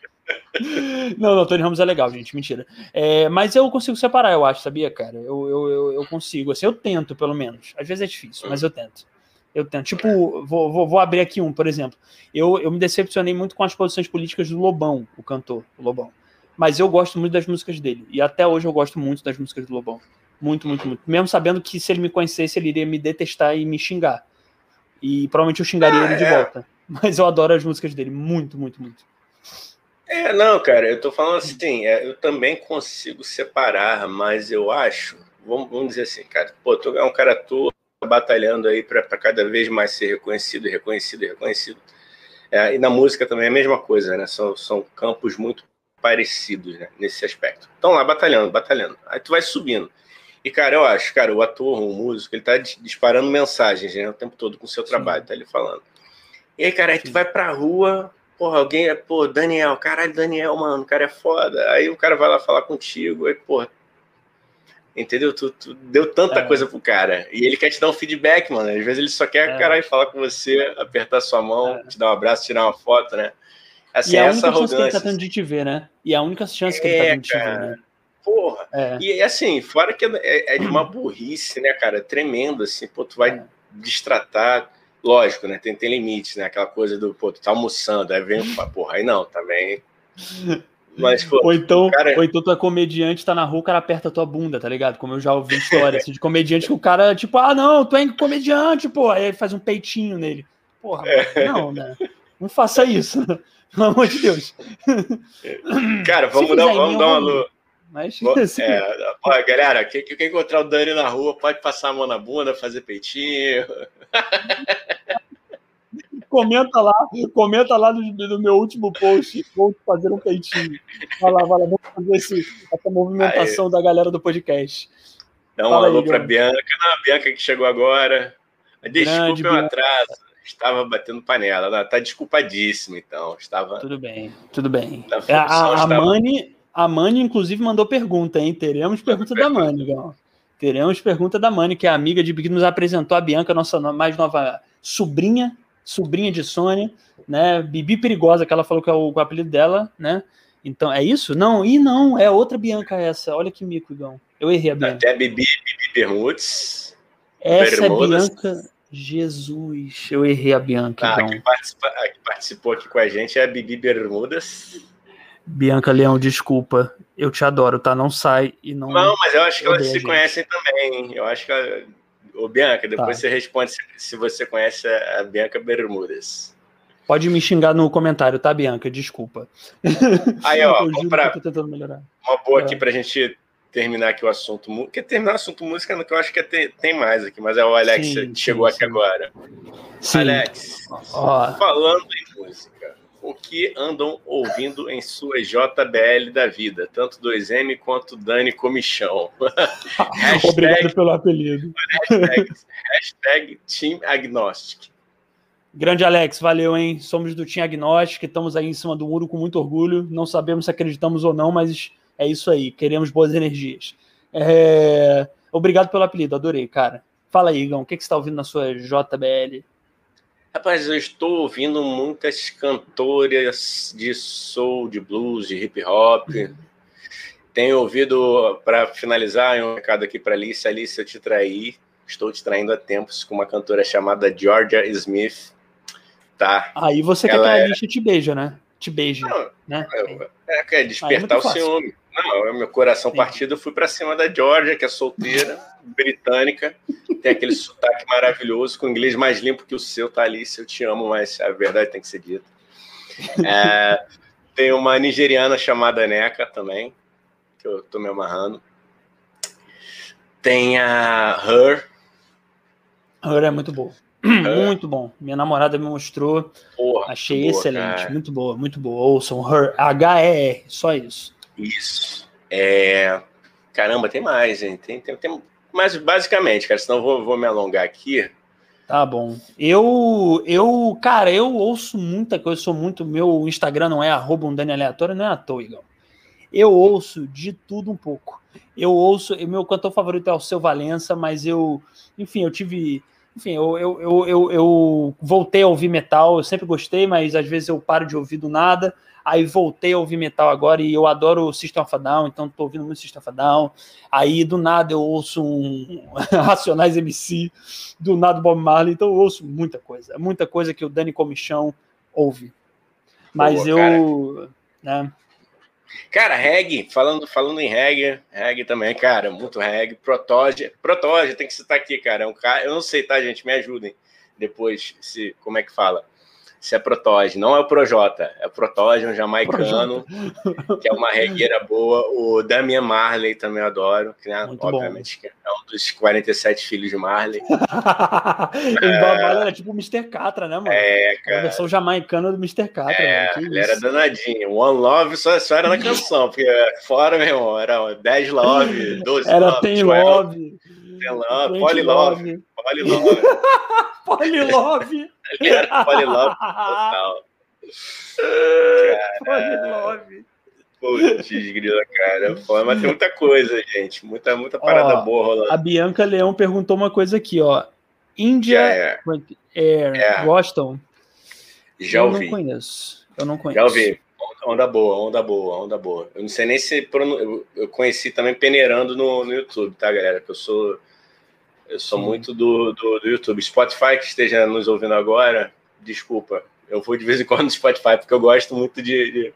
Speaker 1: Não, não, Tony Ramos é legal, gente, mentira. É, mas eu consigo separar, eu acho, sabia, cara? Eu, eu, eu, eu, consigo, assim, eu tento, pelo menos. Às vezes é difícil, mas eu tento. Eu tento. Tipo, vou, vou, vou abrir aqui um, por exemplo. Eu, eu me decepcionei muito com as posições políticas do Lobão, o cantor, o Lobão. Mas eu gosto muito das músicas dele. E até hoje eu gosto muito das músicas do Lobão. Muito, muito, muito. Mesmo sabendo que se ele me conhecesse, ele iria me detestar e me xingar. E provavelmente eu xingaria ah, ele de é. volta. Mas eu adoro as músicas dele. Muito, muito, muito.
Speaker 2: É, não, cara, eu tô falando assim, é, eu também consigo separar, mas eu acho, vamos, vamos dizer assim, cara, pô, tu é um cara todo batalhando aí para cada vez mais ser reconhecido, reconhecido, reconhecido. É, e na música também é a mesma coisa, né? São, são campos muito parecidos né, nesse aspecto. Estão lá batalhando, batalhando. Aí tu vai subindo. E, cara, eu acho, cara, o ator, o músico, ele tá disparando mensagens né, o tempo todo com o seu trabalho, Sim. tá ele falando. E aí, cara, aí tu vai pra rua, Porra, alguém é, pô, Daniel, caralho, Daniel, mano, o cara é foda. Aí o cara vai lá falar contigo, aí, pô, entendeu? Tu, tu deu tanta é. coisa pro cara. E ele quer te dar um feedback, mano. Às vezes ele só quer, é. caralho, falar com você, apertar sua mão, é. te dar um abraço, tirar uma foto, né?
Speaker 1: Assim, e é a única chance que ele tá tendo de te ver, né? E é a única chance que ele tá é, tendo de te ver, né?
Speaker 2: porra. É. E assim, fora que é, é, de uma burrice, né, cara? Tremendo, assim, pô, tu vai é. destratar. Lógico, né? Tem, tem limites, né? Aquela coisa do, pô, tu tá almoçando, aí vem, porra, aí não, também.
Speaker 1: Mas, pô, ou, então, cara... ou então tu é comediante, tá na rua, o cara aperta a tua bunda, tá ligado? Como eu já ouvi história assim, de comediante que o cara, tipo, ah, não, tu é comediante, pô. Aí ele faz um peitinho nele. Porra, é. não, né? Não faça isso. Pelo amor de Deus.
Speaker 2: Cara, vamos, dar, vamos dar uma luz. Mas, assim... é, pô, galera, quem, quem encontrar o Dani na rua pode passar a mão na bunda, fazer peitinho.
Speaker 1: comenta lá, comenta lá no, no, meu último post, vou fazer um peitinho. Vai lá, vai lá, vamos fazer esse, essa movimentação aí. da galera do podcast.
Speaker 2: Dá um alô para Bianca, não, a Bianca que chegou agora. Desculpe o atraso estava batendo panela. Ela tá desculpadíssima, então. Estava.
Speaker 1: Tudo bem, tudo bem. A, a, a, Mani, a Mani, inclusive, mandou pergunta, hein? Teremos pergunta da Mani, Gal. Teremos pergunta da Mani, que é amiga de que nos apresentou a Bianca, nossa mais nova sobrinha, sobrinha de Sônia, né? Bibi Perigosa, que ela falou que é o, o apelido dela, né? Então, é isso? Não, e não, é outra Bianca essa. Olha que mico, Igão. Eu errei a Bianca.
Speaker 2: Até Bibi, Bibi Bermudes.
Speaker 1: Essa Bermudas. é Bianca. Jesus, eu errei a Bianca. Ah,
Speaker 2: a, que participa, a que participou aqui com a gente é a Bibi Bermudas.
Speaker 1: Bianca Leão, desculpa. Eu te adoro, tá? Não sai e não.
Speaker 2: Não, mas eu acho que elas se conhecem também. Eu acho que. Ô, Bianca, depois tá. você responde se, se, você conhece a Bianca Bermudas.
Speaker 1: Pode me xingar no comentário, tá, Bianca? Desculpa.
Speaker 2: Aí, ó, pra, uma boa é. aqui pra gente terminar aqui o assunto. Quer terminar o assunto música, que eu acho que é tem mais aqui, mas é o Alex sim, que chegou sim, aqui sim. agora. Alex, oh. falando em música, o que andam ouvindo em sua JBL da vida, tanto 2M quanto Dani Comichão?
Speaker 1: hashtag, Obrigado pelo apelido.
Speaker 2: Hashtag, hashtag Team Agnostic.
Speaker 1: Grande Alex, valeu, hein? Somos do Team Agnostic, estamos aí em cima do muro com muito orgulho. Não sabemos se acreditamos ou não, mas é isso aí, queremos boas energias. É... Obrigado pelo apelido, adorei, cara. Fala aí, Igão, o que, que você está ouvindo na sua JBL?
Speaker 2: Rapaz, eu estou ouvindo muitas cantoras de soul, de blues, de hip hop. Tenho ouvido, para finalizar, um recado aqui para Alice. Alice, eu te traí. Estou te traindo há tempos com uma cantora chamada Georgia Smith. Tá.
Speaker 1: Aí você Ela quer que a Alice é... te beija, né? Te beije. Não, né?
Speaker 2: É, é, despertar o ciúme. Não, meu coração partido, eu fui para cima da Georgia, que é solteira, britânica, tem aquele sotaque maravilhoso, com inglês mais limpo que o seu, Thalys. Eu te amo, mas a verdade tem que ser dita. É, tem uma nigeriana chamada Neca também, que eu tô me amarrando. Tem a Her.
Speaker 1: Her é muito boa. Muito bom. Minha namorada me mostrou. Porra, Achei boa, excelente. Cara. Muito boa, muito boa. Ouçam Her. H-E-R, só isso.
Speaker 2: Isso. É... Caramba, tem mais, hein? Tem, tem, tem... Mas basicamente, cara, senão eu vou, vou me alongar aqui.
Speaker 1: Tá bom. Eu, eu, cara, eu ouço muita coisa, eu sou muito. Meu Instagram não é arroba um Dani aleatório, não é à toa, Igor. Eu ouço de tudo um pouco. Eu ouço, meu cantor favorito é o Seu Valença, mas eu, enfim, eu tive enfim, eu, eu, eu, eu voltei a ouvir metal, eu sempre gostei, mas às vezes eu paro de ouvir do nada. Aí voltei a ouvir metal agora e eu adoro o System of a Down, então tô ouvindo muito System of a Down. Aí do nada eu ouço um Racionais MC, do nada Bob Marley, então eu ouço muita coisa, muita coisa que o Dani Comichão ouve. Mas Boa, eu, né,
Speaker 2: Cara, reggae, falando, falando em reggae, reggae também, cara, muito reggae. Protoge, Protoge, tem que citar aqui, cara. É um cara, eu não sei, tá, gente? Me ajudem depois, se, como é que fala? Se é Protoge. Não é o Projota, é o Protoge, um jamaicano, Projota. que é uma regueira boa. O Damian Marley também adoro, que, né, obviamente bom. é um dos 47 filhos de Marley.
Speaker 1: é... Marley era tipo o Mr. Catra, né, mano?
Speaker 2: É, cara.
Speaker 1: A versão jamaicana do Mr. Catra.
Speaker 2: É, ele era danadinho. One Love só, só era na canção, porque fora, meu irmão, era 10 Love, 12
Speaker 1: era Love. Tem Love.
Speaker 2: Tem Love, Poly Love. Poly Love.
Speaker 1: Poly Love.
Speaker 2: Era Polylove total. Polylove. Putz, grila, cara. Mas tem muita coisa, gente. Muita, muita parada ó, boa rolando.
Speaker 1: A Bianca Leão perguntou uma coisa aqui, ó. Índia Air, é. Air. É. gostam?
Speaker 2: Já ouvi.
Speaker 1: Eu não conheço. Eu não conheço.
Speaker 2: Já ouvi. Onda boa, onda boa, onda boa. Eu não sei nem se eu conheci também peneirando no, no YouTube, tá, galera? Que eu sou eu sou muito do, do, do, YouTube. Spotify que esteja nos ouvindo agora, desculpa. Eu vou de vez em quando no Spotify porque eu gosto muito de, de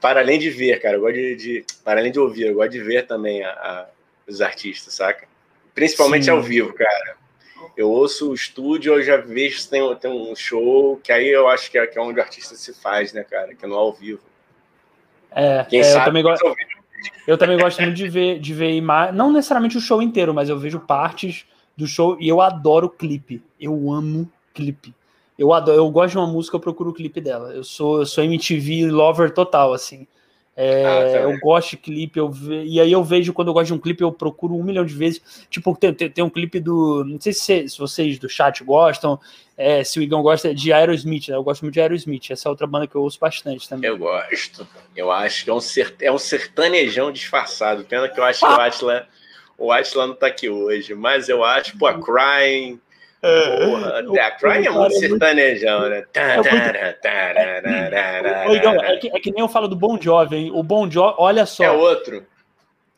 Speaker 2: para além de ver, cara, eu gosto de, de, para além de ouvir, eu gosto de ver também a, a, os artistas, saca? Principalmente Sim. ao vivo, cara. Eu ouço o estúdio, eu já vejo se tem, tem um show, que aí eu acho que é, que é onde o artista se faz, né, cara? Que é no ao vivo.
Speaker 1: É, Quem é, sabe, eu também gosto. Eu também gosto muito de ver, de ver imagens, não necessariamente o show inteiro, mas eu vejo partes do show e eu adoro clipe. Eu amo clipe. Eu adoro, eu gosto de uma música, eu procuro o clipe dela. Eu sou, eu sou MTV lover total, assim. É, ah, tá eu gosto de clipe, eu ve... e aí eu vejo quando eu gosto de um clipe, eu procuro um milhão de vezes. Tipo, tem, tem, tem um clipe do. Não sei se, se vocês do chat gostam, é, se o Igão gosta de Aerosmith, né? Eu gosto muito de Aerosmith, essa é outra banda que eu ouço bastante também.
Speaker 2: Eu gosto. Eu acho que é um, cert... é um sertanejão disfarçado. Pena que eu acho que o Atila, o Atila não tá aqui hoje, mas eu acho, pô, a Crying. Porra, a Crying é muito sertanejão, né?
Speaker 1: É que, é que nem eu falo do Bon Jovi, hein? O Bon Jovi, olha só.
Speaker 2: É outro.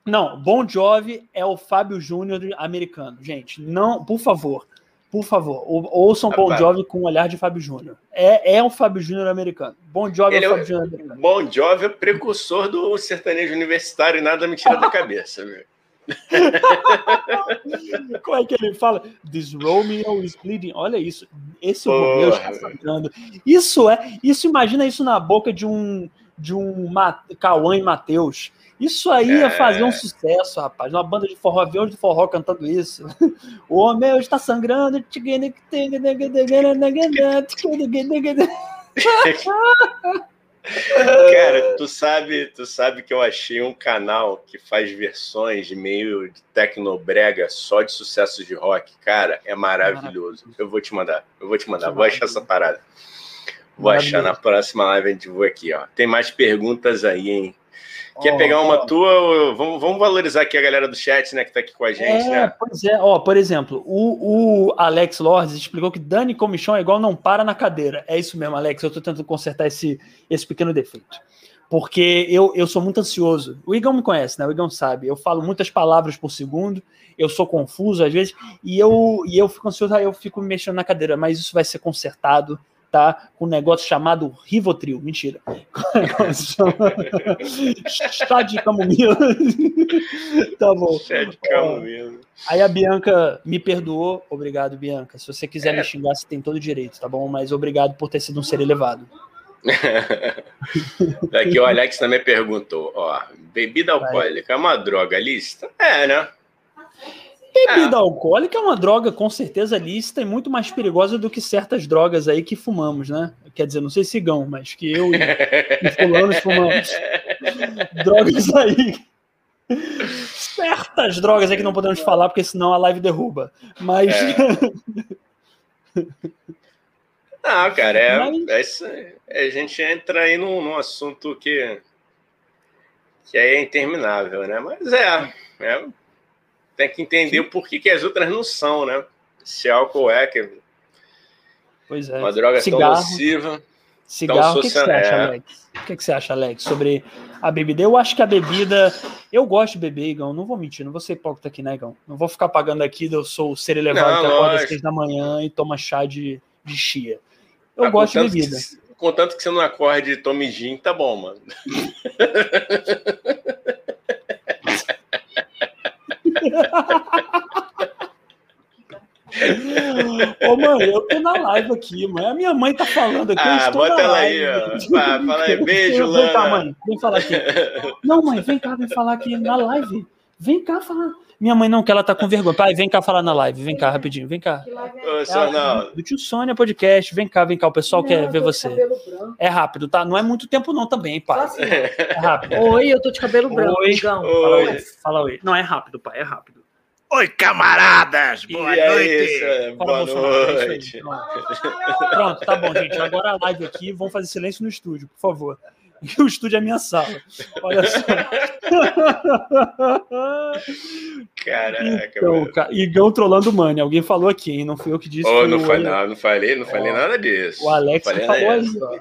Speaker 1: Não, Bon Jovi é o Fábio Júnior americano. Gente, não, por favor, por favor, ouçam Bon Jovi com o olhar de Fábio Júnior. É, é um Fábio Júnior americano. Bon Jovi Ele é o Fábio Júnior americano.
Speaker 2: Bon Jovi é precursor do sertanejo universitário e nada me tira da cabeça, viu?
Speaker 1: Como é que ele fala? This Romeo is bleeding. Olha isso. Esse Romeo está sangrando. Isso é. Isso imagina isso na boca de um de um Cauã e Matheus. Isso aí é. ia fazer um sucesso, rapaz. Uma banda de forró, avião de forró cantando isso. O Romeu está sangrando.
Speaker 2: Cara, tu sabe, tu sabe que eu achei um canal que faz versões de meio de tecnobrega só de sucessos de rock. Cara, é maravilhoso. Eu vou te mandar. Eu vou te mandar. Vou achar essa parada. Vou achar na próxima live a gente vai aqui, ó. Tem mais perguntas aí, hein? Quer pegar uma tua? Vamos, vamos, valorizar aqui a galera do chat, né, que tá aqui com a gente, é, né?
Speaker 1: Pois é, ó, por exemplo, o, o Alex Lordes explicou que Dani Comichão é igual não para na cadeira. É isso mesmo, Alex. Eu tô tentando consertar esse, esse pequeno defeito. Porque eu, eu sou muito ansioso. O Igão me conhece, né? O Igão sabe. Eu falo muitas palavras por segundo, eu sou confuso às vezes, e eu, e eu fico ansioso, aí eu fico mexendo na cadeira, mas isso vai ser consertado tá? Com um negócio chamado Rivotril. Mentira. Chá de camomila. tá bom. Chá de camomila. Aí a Bianca me perdoou. Obrigado, Bianca. Se você quiser é. me xingar, você tem todo o direito, tá bom? Mas obrigado por ter sido um ser elevado.
Speaker 2: Aqui o Alex também perguntou, ó, bebida alcoólica é uma droga lista? É, né?
Speaker 1: Bebida é. alcoólica é uma droga com certeza lícita e muito mais perigosa do que certas drogas aí que fumamos, né? Quer dizer, não sei se gão, mas que eu e, e fulanos fumamos. drogas aí. Certas drogas aí que não podemos falar, porque senão a live derruba. Mas. É.
Speaker 2: Não, cara, é, mas... é, a gente entra aí num, num assunto que, que é interminável, né? Mas é, é tem que entender o porquê que as outras não são, né? Se álcool é que
Speaker 1: pois é.
Speaker 2: uma droga Cigarro, tão nociva.
Speaker 1: Cigarro, o que, que, você acha, é... Alex? O que, que, você acha, Alex, sobre a bebida? Eu acho que a bebida. Eu gosto de beber, Igão. Não vou mentir, não vou ser hipócrita aqui, né, Igão? Não vou ficar pagando aqui, eu sou o ser elevado não, que acorda às seis da manhã e toma chá de, de chia. Eu ah, gosto de bebida.
Speaker 2: Que, contanto que você não acorde e tome gin, tá bom, mano.
Speaker 1: Ô, mãe, eu tô na live aqui, mãe. A minha mãe tá falando aqui.
Speaker 2: Ah, bota ela aí, ó. fala aí, beijo, Lana.
Speaker 1: Vem cá, mãe, vem falar aqui. Não, mãe, vem cá, vem falar aqui na live. Vem cá falar. Minha mãe não, que ela tá com vergonha. Pai, vem cá falar na live. Vem cá, rapidinho, vem cá.
Speaker 2: Ô, é.
Speaker 1: Do tio Sônia Podcast. Vem cá, vem cá. O pessoal não, quer ver você. É rápido, tá? Não é muito tempo, não, também, pai. Assim,
Speaker 4: é rápido. Oi, eu tô de cabelo branco.
Speaker 1: Oi, oi. Fala, oi. Fala oi. Não, é rápido, pai, é rápido.
Speaker 2: Oi, camaradas! Boa e noite! É isso, boa noite!
Speaker 1: Pronto, tá bom, gente. Agora a live aqui, vamos fazer silêncio no estúdio, por favor. E o estúdio é minha sala. Olha só.
Speaker 2: Caraca,
Speaker 1: então,
Speaker 2: mano.
Speaker 1: Igão trolando o Mani. Alguém falou aqui, hein? Não fui eu que disse.
Speaker 2: Oh,
Speaker 1: foi
Speaker 2: não,
Speaker 1: o-
Speaker 2: falei, não, não falei, não falei
Speaker 1: Ó,
Speaker 2: nada disso.
Speaker 1: O Alex falou
Speaker 2: disso.
Speaker 1: ó.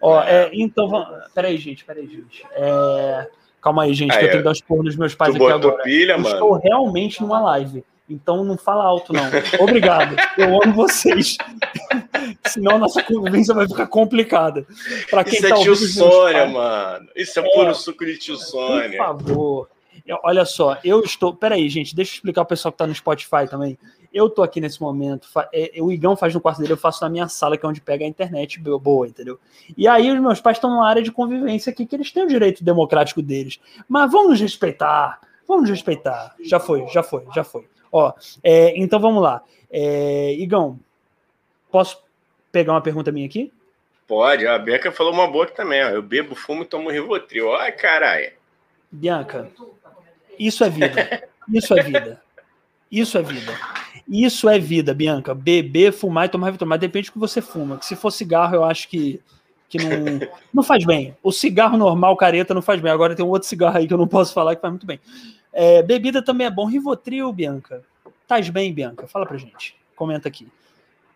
Speaker 1: Ó, é, então, vamos... peraí, gente, peraí, gente. É, Calma aí, gente,
Speaker 2: Aí,
Speaker 1: que eu tenho
Speaker 2: ó.
Speaker 1: que dar os porros nos meus pais
Speaker 2: Tu
Speaker 1: aqui
Speaker 2: botou
Speaker 1: agora.
Speaker 2: pilha,
Speaker 1: Eu
Speaker 2: mano?
Speaker 1: estou realmente numa live. Então não fala alto, não. Obrigado. Eu amo vocês. Senão a nossa convivência vai ficar complicada. Pra quem
Speaker 2: Isso
Speaker 1: tá
Speaker 2: é tio Sônia, mano. Isso é
Speaker 1: É.
Speaker 2: puro suco de tio
Speaker 1: Por
Speaker 2: Sônia.
Speaker 1: favor. Eu- Olha só, eu estou. Peraí, gente, deixa eu explicar o pessoal que tá no Spotify também. Eu tô aqui nesse momento. fa- é, o Igão faz no quarto dele, eu faço na minha sala, que é onde pega a internet bo- boa, entendeu? E aí os meus pais estão numa área de convivência aqui que eles têm o direito democrático deles. Mas vamos nos respeitar. Vamos nos respeitar. Já foi, já foi, já foi. Ó, é, então vamos lá. É, Igão, posso pegar uma pergunta minha aqui?
Speaker 2: Pode, a Beca falou uma boa também, ó. Eu bebo, fumo e tomo Rivotril. Ai, caralho.
Speaker 1: Bianca, isso é vida. Isso é vida. Isso é vida. Isso é vida, Bianca. Beber, fumar e tomar Rivotril. Mas depende do que você fuma. Que se for cigarro, eu acho que, que não, não faz bem. O cigarro normal, careta, não faz bem. Agora tem um outro cigarro aí que eu não posso falar que faz muito bem. É, bebida também é bom. Rivotril, Bianca. Tás bem, Bianca? Fala pra gente. Comenta aqui.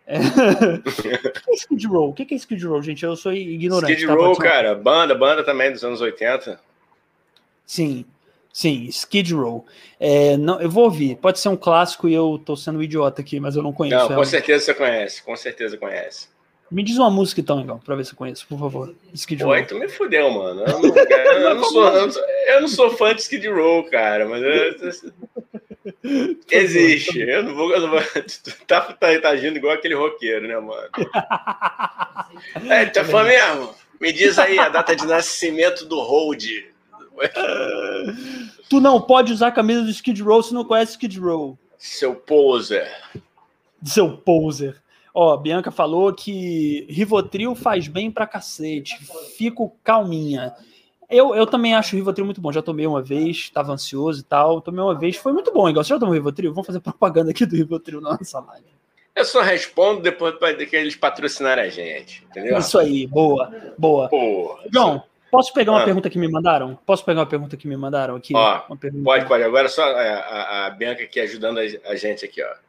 Speaker 1: É... o que é Skid Row? O que é Skid Row, gente? Eu sou ignorante.
Speaker 2: Skid
Speaker 1: tá?
Speaker 2: Row,
Speaker 1: falar.
Speaker 2: cara. Banda, banda também dos anos 80.
Speaker 1: Sim, sim, Skid Row. É, não, eu vou ouvir. Pode ser um clássico e eu tô sendo um idiota aqui, mas eu não conheço.
Speaker 2: Não, com certeza você conhece. Com certeza conhece.
Speaker 1: Me diz uma música então, Igão, pra ver se eu conheço, por favor. Skid
Speaker 2: Pô,
Speaker 1: Row.
Speaker 2: aí tu me fudeu, mano. Eu não, eu não sou, eu não sou- eu não sou fã de Skid Row, cara, mas eu- existe. Eu não vou. Eu não vou tu tá, tá, tá agindo igual aquele roqueiro, né, mano? É, tu é fã mesmo? Me diz aí a data de nascimento do Hold.
Speaker 1: Tu não pode usar a camisa do Skid Row se não conhece Skid Row.
Speaker 2: Seu poser.
Speaker 1: Seu poser. Ó, Bianca falou que Rivotril faz bem pra cacete. Fico calminha. Eu, eu também acho o Rivotril muito bom. Já tomei uma vez, tava ansioso e tal. Tomei uma vez, foi muito bom. Igual você já tomou Rivotril? Vamos fazer propaganda aqui do Rivotril na nossa live.
Speaker 2: Eu só respondo depois que eles patrocinarem a gente, entendeu?
Speaker 1: Isso aí, boa, boa.
Speaker 2: Porra.
Speaker 1: João, posso pegar uma
Speaker 2: Ah.
Speaker 1: pergunta que me mandaram? Posso pegar uma pergunta que me mandaram aqui?
Speaker 2: Ó. Pode, pode. Agora só a, a, a Bianca aqui ajudando a, a gente aqui, ó.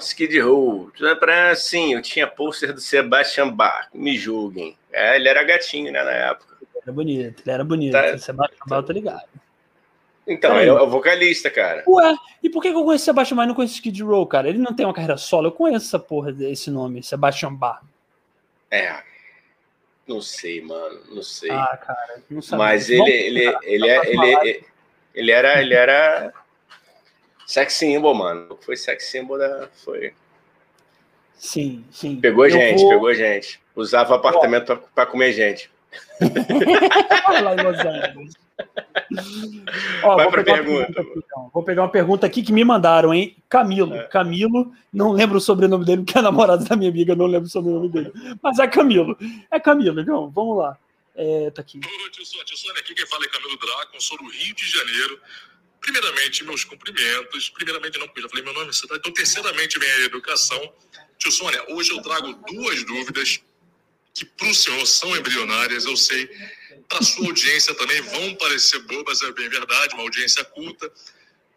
Speaker 2: Skid Row. Pra, sim, eu tinha pôster do Sebastian Bach. Me julguem. É, ele era gatinho, né, na época.
Speaker 1: Ele era bonito, ele era bonito.
Speaker 2: Tá.
Speaker 1: Sebastião Bach, tô ligado.
Speaker 2: Então, ele é o vocalista, cara.
Speaker 1: Ué, e por que eu conheço Sebastian Bach e não conheço Skid Row, cara? Ele não tem uma carreira solo. Eu conheço essa porra desse nome, Sebastian Bach.
Speaker 2: É. Não sei, mano. Não sei.
Speaker 1: Ah, cara, não sabia.
Speaker 2: Mas ele,
Speaker 1: Vamos-
Speaker 2: ele, ele, é, ele,
Speaker 1: live.
Speaker 2: ele, ele era. Ele era. Sex symbol, mano. Foi sex symbol da. Foi.
Speaker 1: Sim, sim.
Speaker 2: Pegou
Speaker 1: Eu
Speaker 2: gente,
Speaker 1: vou-
Speaker 2: pegou gente. Usava apartamento pra, pra comer gente.
Speaker 1: lá em Los Angeles. Ó,
Speaker 2: Vai
Speaker 1: vou
Speaker 2: pra
Speaker 1: pegar uma
Speaker 2: pergunta.
Speaker 1: aqui, então. Vou pegar uma pergunta aqui que me mandaram, hein? Camilo.
Speaker 2: É.
Speaker 1: Camilo, não lembro o sobrenome dele, porque é namorado da minha amiga, não lembro o sobrenome dele. Mas é Camilo. É Camilo, então, vamos lá. É, tá aqui.
Speaker 5: Ô, tio Sônia, tio Sônia, aqui quem fala é Camilo Dracon, sou do Rio de Janeiro. Primeiramente, meus cumprimentos. Primeiramente, não, porque eu já falei meu nome, você tá? Então, terceiramente, vem a educação. Tio Sônia, hoje eu trago duas dúvidas que para o senhor são embrionárias, eu sei. Para sua audiência também vão parecer bobas, é bem verdade, uma audiência culta.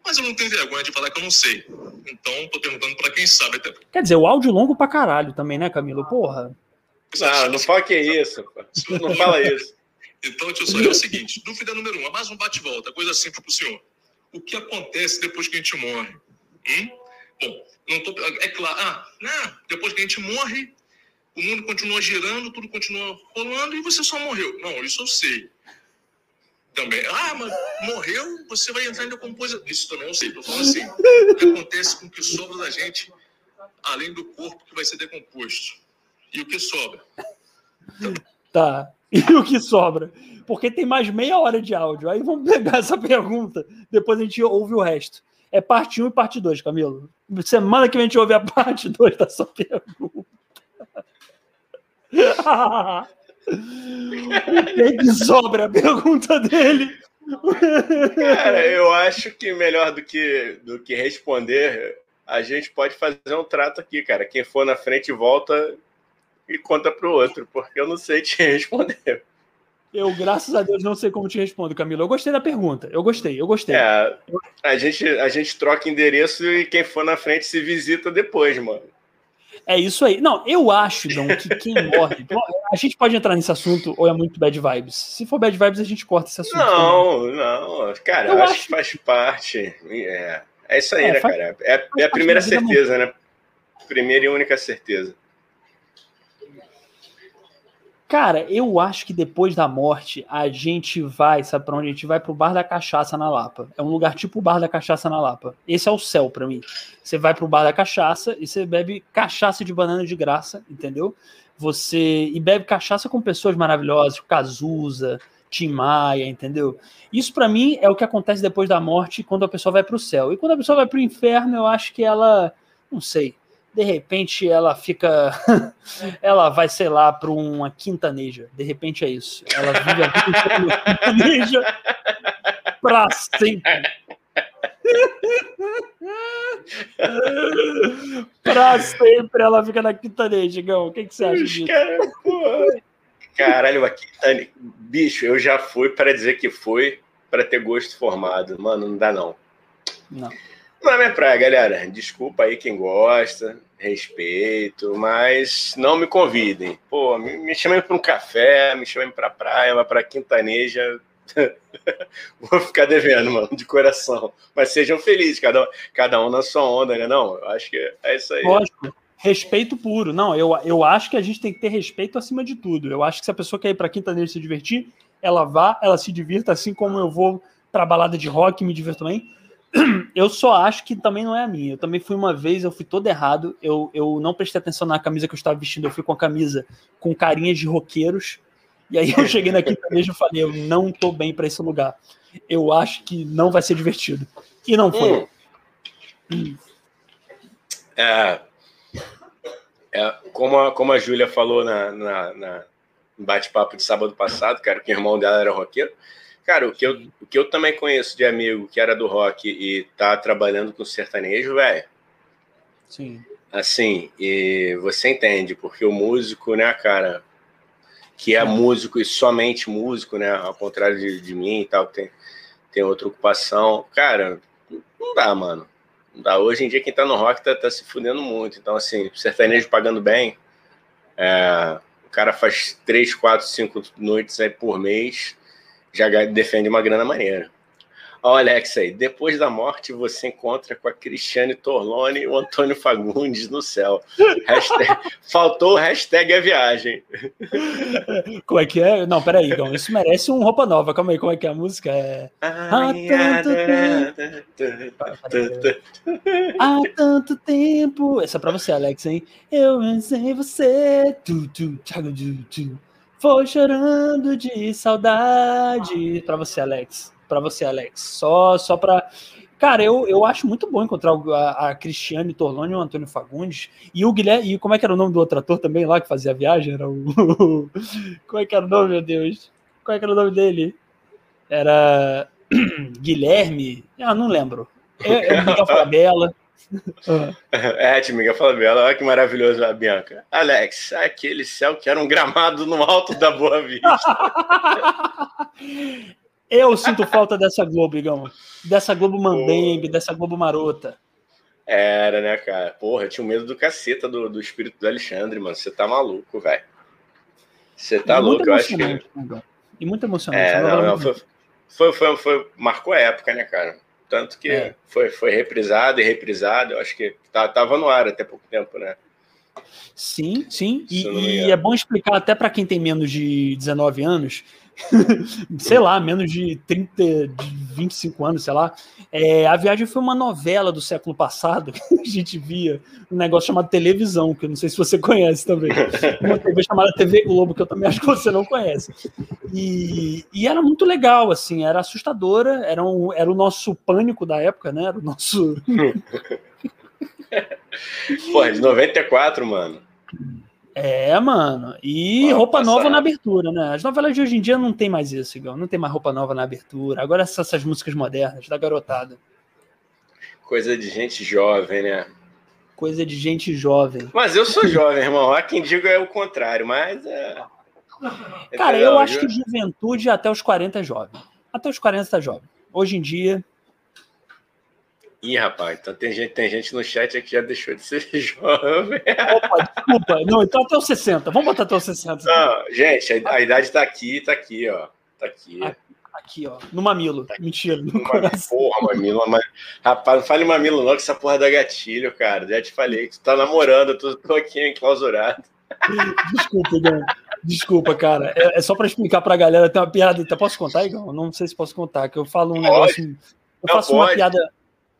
Speaker 5: Mas eu não tenho vergonha de falar que eu não sei. Então, estou perguntando para quem sabe. Até
Speaker 1: Quer dizer, o áudio longo pra caralho também, né, Camilo? Porra.
Speaker 2: Não, não fala que é isso. pô. Não fala isso.
Speaker 5: Então, tio Sônia, é o seguinte: dúvida número um, é mais um bate-volta, coisa simples para o senhor. O que acontece depois que a gente morre? Bom, não tô, é claro, ah, não, depois que a gente morre, o mundo continua girando, tudo continua rolando e você só morreu. Não, isso eu sei. Também. Ah, mas morreu, você vai entrar em decomposição. Isso também eu sei. Tô falando assim. O que acontece com o que sobra da gente, além do corpo que vai ser decomposto? E o que sobra?
Speaker 1: Tá. E o que sobra? Porque tem mais meia hora de áudio. Aí vamos pegar essa pergunta. Depois a gente ouve o resto. É parte 1 e parte 2, Camilo. Semana que vem a gente ouve a parte 2 da sua pergunta. o que, que sobra? A pergunta dele.
Speaker 2: Cara, eu acho que melhor do que, do que responder, a gente pode fazer um trato aqui, cara. Quem for na frente volta e conta pro outro, porque eu não sei te responder.
Speaker 1: Eu, graças a Deus, não sei como te respondo, Camilo. Eu gostei da pergunta. Eu gostei, eu gostei.
Speaker 2: É, a gente, a gente troca endereço e quem for na frente se visita depois, mano.
Speaker 1: É isso aí. Não, eu acho, Dom, que quem morre. A gente pode entrar nesse assunto ou é muito bad vibes? Se for bad vibes, a gente corta esse assunto.
Speaker 2: Não, também. não. Cara, eu, acho, acho, que faz parte. É, é isso aí, é, né, faz, cara? É, é a primeira certeza, né? Primeira e única certeza.
Speaker 1: Cara, eu acho que depois da morte a gente vai, sabe pra onde? A gente vai pro Bar da Cachaça na Lapa. É um lugar tipo o Bar da Cachaça na Lapa. Esse é o céu para mim. Você vai pro Bar da Cachaça e você bebe cachaça de banana de graça, entendeu? Você. E bebe cachaça com pessoas maravilhosas, Cazuza, Tim Maia, entendeu? Isso para mim é o que acontece depois da morte quando a pessoa vai pro céu. E quando a pessoa vai pro inferno, eu acho que ela. Não sei de repente ela fica. ela vai, sei lá, para uma quintaneja. De repente é isso. Ela vive a vida quintaneja para sempre. pra sempre ela fica na quintaneja, Gão. O que, que você acha disso? Cara,
Speaker 2: Caralho, a quintaneja. Bicho, eu já fui para dizer que foi para ter gosto formado. Mano, não dá não.
Speaker 1: Não.
Speaker 2: Não é minha praia, galera. Desculpa aí quem gosta, respeito, mas não me convidem. Pô, me, me chamem para um café, me chamem para praia, mas para quintaneja. Vou ficar devendo, mano, de coração. Mas sejam felizes, cada um, cada um na sua onda, né? Não, eu acho que é isso aí.
Speaker 1: Lógico. Respeito puro. Não, eu, eu acho que a gente tem que ter respeito acima de tudo. Eu acho que se a pessoa quer ir para quintaneja se divertir, ela vá, ela se divirta, assim como eu vou para balada de rock me divirto também eu só acho que também não é a minha. Eu também fui uma vez, eu fui todo errado. Eu, eu não prestei atenção na camisa que eu estava vestindo. Eu fui com a camisa com carinhas de roqueiros. E aí eu cheguei na quinta vez e falei, eu não tô bem para esse lugar. Eu acho que não vai ser divertido. E não foi. Hum.
Speaker 2: É, é, como a, como a Júlia falou na, na, na bate-papo de sábado passado, cara, que o irmão dela era roqueiro. Cara, o que, eu, o que eu também conheço de amigo que era do rock e tá trabalhando com sertanejo, velho.
Speaker 1: Sim.
Speaker 2: Assim, e você entende, porque o músico, né, cara, que é músico e somente músico, né, ao contrário de, de mim e tal, que tem, tem outra ocupação, cara, não dá, mano. Não dá. Hoje em dia, quem tá no rock tá, tá se fudendo muito. Então, assim, sertanejo pagando bem, é, o cara faz três, quatro, cinco noites aí por mês já defende uma grana maneira. Olha, Alex aí, depois da morte você encontra com a Cristiane Torlone e o Antônio Fagundes no céu. Hashtag, faltou o hashtag a viagem.
Speaker 1: Como é que é? Não, peraí, então, isso merece um roupa nova. Calma aí, como é que é a música? É... Há tanto tempo. Há tanto tempo. Essa é pra você, Alex, hein? Eu pensei você. Tu, tu, tu, tu. Foi chorando de saudade. Para você, Alex. Para você, Alex. Só, só para. Cara, eu, eu acho muito bom encontrar a, a Cristiane Torlone e o Antônio Fagundes. E o Guilherme. E como é que era o nome do outro ator também lá que fazia a viagem? Era o. como é que era o nome, meu Deus? Qual é que era o nome dele? Era. Guilherme? Ah, não lembro. É, é o Miguel Falabella.
Speaker 2: Uhum. É, Miguel Falabella, olha que maravilhoso a Bianca. Alex, aquele céu que era um gramado no alto da Boa Vista.
Speaker 1: Eu sinto falta dessa Globo, Igão. Dessa Globo Mambembe, dessa Globo Marota.
Speaker 2: Era, né, cara? Porra, eu tinha um medo do caceta do, do espírito do Alexandre, mano. Você tá maluco, velho. Você tá louco, eu acho que. Né,
Speaker 1: e muito emocionante.
Speaker 2: É, não, não, foi, foi, foi, foi, marcou a época, né, cara? Tanto que é. foi, foi reprisado e reprisado. Eu acho que tá, tava no ar até pouco tempo, né?
Speaker 1: Sim, sim. E, e é bom explicar até para quem tem menos de 19 anos sei lá, menos de 30, de 25 anos, sei lá. É, a Viagem foi uma novela do século passado que a gente via um negócio chamado televisão, que eu não sei se você conhece também. Uma TV chamada TV Globo, que eu também acho que você não conhece. E, e era muito legal, assim, era assustadora, era, um, era o nosso pânico da época, né? Era o nosso.
Speaker 2: Pô, de 94, mano.
Speaker 1: É, mano. E Pode roupa passar. nova na abertura, né? As novelas de hoje em dia não tem mais isso, igual. Não tem mais roupa nova na abertura. Agora essas, essas músicas modernas da garotada.
Speaker 2: Coisa de gente jovem, né?
Speaker 1: Coisa de gente jovem.
Speaker 2: Mas eu sou jovem, irmão. Há quem diga é o contrário, mas é.
Speaker 1: Cara, eu acho que juventude até os 40 é jovem. Até os 40 tá jovem. Hoje em dia.
Speaker 2: Ih, rapaz, então tem gente, tem gente no chat que já deixou de ser jovem.
Speaker 1: Opa, desculpa. Não, então até os 60. Vamos botar até os 60.
Speaker 2: Não, gente, a, a idade tá aqui, tá aqui, ó. Tá aqui.
Speaker 1: Aqui, ó. No mamilo. Tá Mentira, no,
Speaker 2: no coração. Porra, mamilo. Mas... Rapaz, não fale mamilo não, que essa porra dá gatilho, cara. Já te falei que tu tá namorando, eu tô, tô aqui enclausurado.
Speaker 1: Desculpa, Igão. Desculpa, cara. É, é só para explicar pra galera. Tem uma piada. Posso contar, Igão? Não sei se posso contar. Que eu falo um pode. negócio. Eu não, faço pode. uma piada.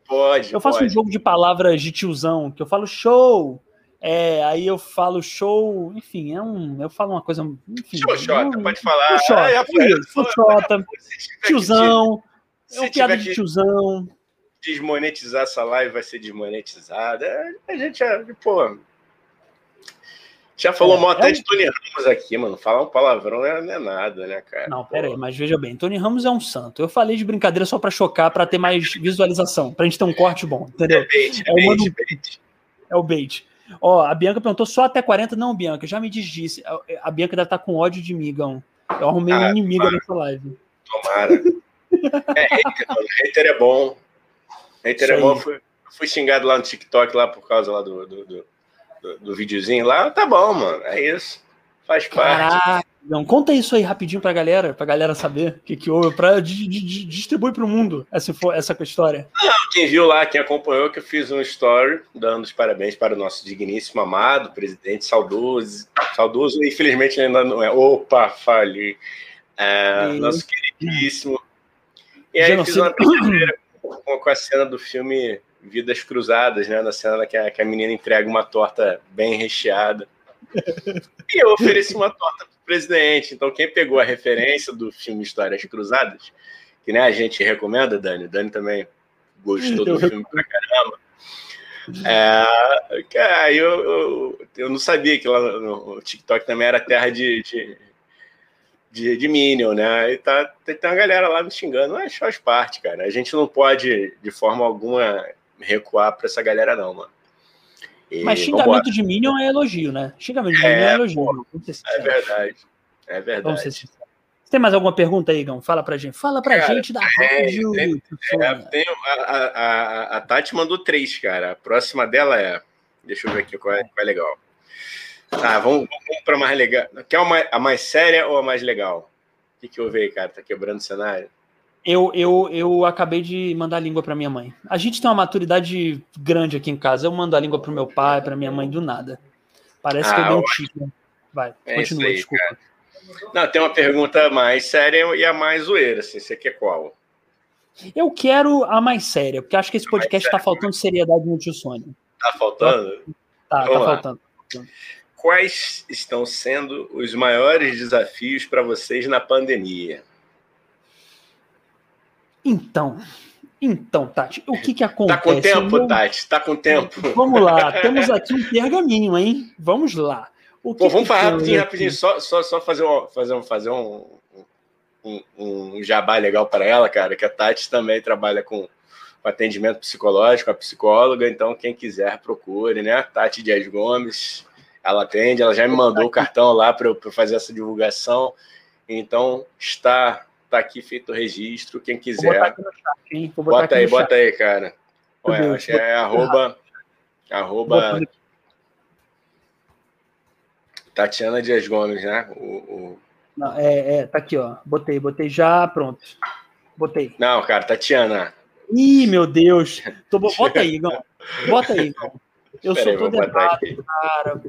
Speaker 2: Pode.
Speaker 1: Eu faço
Speaker 2: pode.
Speaker 1: um jogo de palavras de tiozão, que eu falo show. É, aí eu falo show, enfim, é um, eu falo uma coisa, enfim.
Speaker 2: Xoxota, pode falar.
Speaker 1: Xoxota, é, Xoxota, tiozão, é piada de tiozão.
Speaker 2: Desmonetizar essa live vai ser desmonetizada. A gente, pô, já falou é, mal até é um... de Tony Ramos aqui, mano. Falar um palavrão não é, não é nada, né, cara?
Speaker 1: Não, pera aí, mas veja bem, Tony Ramos é um santo. Eu falei de brincadeira só para chocar, para ter mais visualização, pra gente ter um corte bom, entendeu? É,
Speaker 2: bait, é, bait, bait.
Speaker 1: é o bait. Ó, a Bianca perguntou só até 40. Não, Bianca, já me desdisse. A Bianca deve estar com ódio de mim, Gão. Eu arrumei ah, um inimigo nessa live.
Speaker 2: Tomara. é, hater, mano. hater é bom. Hater é bom. Fui, fui xingado lá no TikTok lá por causa lá do, do, do do, do videozinho lá, tá bom, mano. É isso. Faz parte. Caraca,
Speaker 1: não, conta isso aí rapidinho pra galera, pra galera saber o que, que houve, pra di, di, distribuir pro mundo essa, essa história.
Speaker 2: Não, quem viu lá, quem acompanhou, que eu fiz um story dando os parabéns para o nosso digníssimo amado presidente, saudoso, saudoso, infelizmente ainda não é. Opa, falhei. É, nosso queridíssimo. E aí fiz uma brincadeira com a cena do filme Vidas Cruzadas, né? Na cena que a, que a menina entrega uma torta bem recheada. E eu ofereci uma torta pro presidente. Então, quem pegou a referência do filme Histórias Cruzadas, que né, a gente recomenda, Dani, Dani também gostou do filme pra caramba. É, aí eu, eu, eu, não sabia que lá no, TikTok também era terra de, de, de, de Minion, né? E tá, tem uma galera lá me xingando, mas faz parte, cara. A gente não pode, de forma alguma, recuar para essa galera, não, mano.
Speaker 1: E Mas xingamento vambora. de Minion é elogio, né? Xingamento de é, Minion é elogio. Pô,
Speaker 2: é verdade. É verdade.
Speaker 1: Você tem mais alguma pergunta aí, Gão? Fala pra gente. Fala pra cara, gente da é, rádio.
Speaker 2: É, tem, a, a, a, a, Tati mandou três, cara. A próxima dela é. Deixa eu ver aqui qual é, qual é legal. Tá, vamos, vamos pra mais legal. Quer uma, a mais séria ou a mais legal? O que, que eu vejo, cara? Tá quebrando o cenário?
Speaker 1: Eu, eu, eu acabei de mandar a língua para minha mãe. A gente tem uma maturidade grande aqui em casa. Eu mando a língua para meu pai, para minha mãe do nada. Parece ah, que eu dei um. Né? Vai, é continua, aí, desculpa. Cara.
Speaker 2: Não, tem uma pergunta mais séria e a mais zoeira. Assim, você quer qual?
Speaker 1: Eu quero a mais séria, porque acho que esse podcast está faltando seriedade no tio Sônia.
Speaker 2: Tá faltando?
Speaker 1: Tá, tá faltando.
Speaker 2: Quais estão sendo os maiores desafios para vocês na pandemia?
Speaker 1: Então, então, Tati, o que que acontece?
Speaker 2: Tá com tempo, Meu... Tati? Tá com tempo?
Speaker 1: Vamos lá, temos aqui um pergaminho, hein? Vamos lá.
Speaker 2: O que Pô, vamos que falar rapidinho, rapidinho, só, só, só fazer, um, fazer, um, fazer um, um, um jabá legal para ela, cara, que a Tati também trabalha com, atendimento psicológico, a psicóloga, então quem quiser procure, né? Tati Dias Gomes, ela atende, ela já me mandou o cartão lá para eu fazer essa divulgação, então está tá aqui feito o registro. Quem quiser. Chat, bota aí, bota aí, cara. Olha, acho que é arroba. Arroba. Tatiana Dias Gomes, né? O, o...
Speaker 1: Não, é, é, tá aqui, ó. Botei, botei já, pronto. Botei.
Speaker 2: Não, cara, Tatiana.
Speaker 1: Ih, meu Deus. Tô... Bota aí, Igão. Bota aí, Igão. Eu Pera sou aí, todo errado, cara.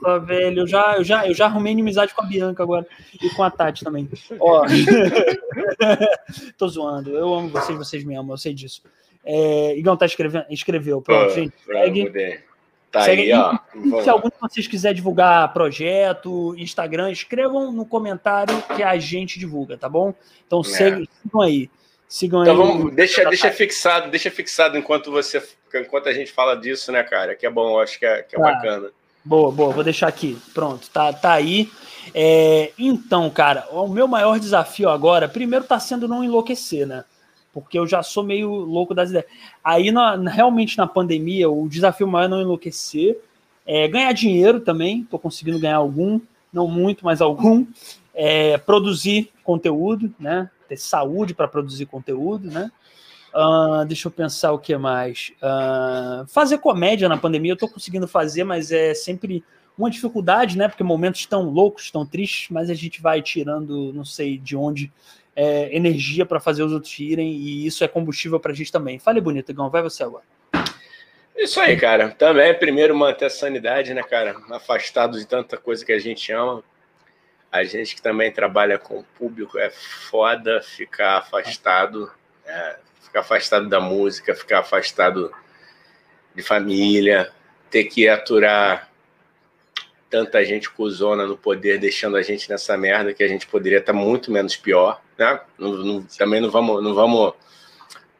Speaker 1: Porra, velho. Eu já, eu, já, eu já arrumei inimizade com a Bianca agora. E com a Tati também. Ó. Tô zoando. Eu amo vocês, vocês me amam, eu sei disso. É, Igão tá escrevendo, escreveu. Pronto, Pô, gente. Segue.
Speaker 2: Tá segue aí, ó.
Speaker 1: Se algum de vocês quiser divulgar projeto, Instagram, escrevam no comentário que a gente divulga, tá bom? Então é. sigam aí. Sigam
Speaker 2: então, aí. Vamos, deixa, deixa fixado, deixa fixado enquanto você enquanto a gente fala disso, né, cara? Que é bom, acho que é, que é tá. bacana.
Speaker 1: Boa, boa, vou deixar aqui. Pronto, tá, tá aí. É, então, cara, o meu maior desafio agora, primeiro tá sendo não enlouquecer, né? Porque eu já sou meio louco das ideias. Aí, na, realmente, na pandemia, o desafio maior é não enlouquecer. É, ganhar dinheiro também, tô conseguindo ganhar algum. não muito, mas algum. É, produzir conteúdo, né? Ter saúde para produzir conteúdo, né? Uh, deixa eu pensar o que mais. Uh, fazer comédia na pandemia, eu estou conseguindo fazer, mas é sempre uma dificuldade, né? Porque momentos tão loucos, tão tristes, mas a gente vai tirando, não sei de onde, é, energia para fazer os outros irem, e isso é combustível para a gente também. Fale bonito, Gão, vai você agora.
Speaker 2: Isso aí, cara. Também, primeiro, manter a sanidade, né, cara? Afastado de tanta coisa que a gente ama. A gente que também trabalha com o público, é foda ficar afastado, é, ficar afastado da música, ficar afastado de família, ter que aturar tanta gente cuzona no poder, deixando a gente nessa merda que a gente poderia estar muito menos pior, né? Não, não, também não vamos, não vamos,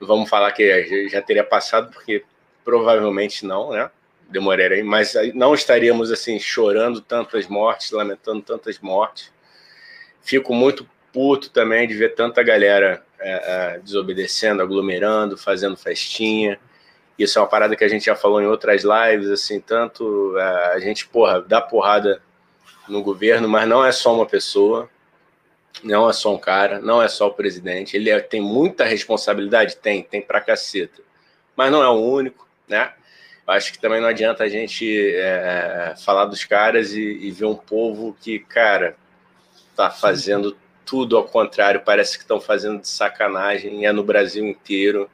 Speaker 2: não vamos falar que já teria passado, porque provavelmente não, né? Demoraria, mas não estaríamos assim chorando tantas mortes, lamentando tantas mortes. Fico muito puto também de ver tanta galera é, é, desobedecendo, aglomerando, fazendo festinha. Isso é uma parada que a gente já falou em outras lives, assim, tanto é, a gente, porra, dá porrada no governo, mas não é só uma pessoa, não é só um cara, não é só o presidente. Ele é, tem muita responsabilidade? Tem, tem pra caceta. Mas não é o único, né? Acho que também não adianta a gente é, falar dos caras e, e, ver um povo que, cara, tá fazendo tudo ao contrário, parece que estão fazendo de sacanagem, é no Brasil inteiro.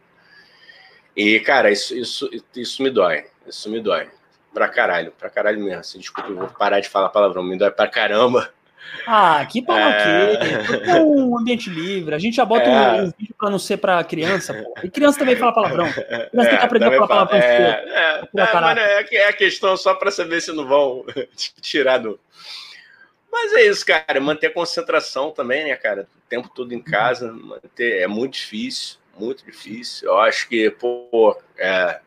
Speaker 2: E, cara, isso, isso, isso me dói. Isso me dói. Pra caralho, pra caralho mesmo. Assim, desculpa, eu vou parar de falar palavrão. Me dói pra caramba.
Speaker 1: Ah, que pau é... é um ambiente livre. A gente já bota é... um, vídeo pra não ser pra criança, pô. E criança também fala palavrão. Criança é, tem que aprender a falar palavrão. É,
Speaker 2: é, é, é, a questão só pra saber se não vão tirar do. Mas é isso, cara. Manter a concentração também, né, cara? O tempo todo em casa. Manter... É muito difícil muito difícil. Eu acho que, pô, é,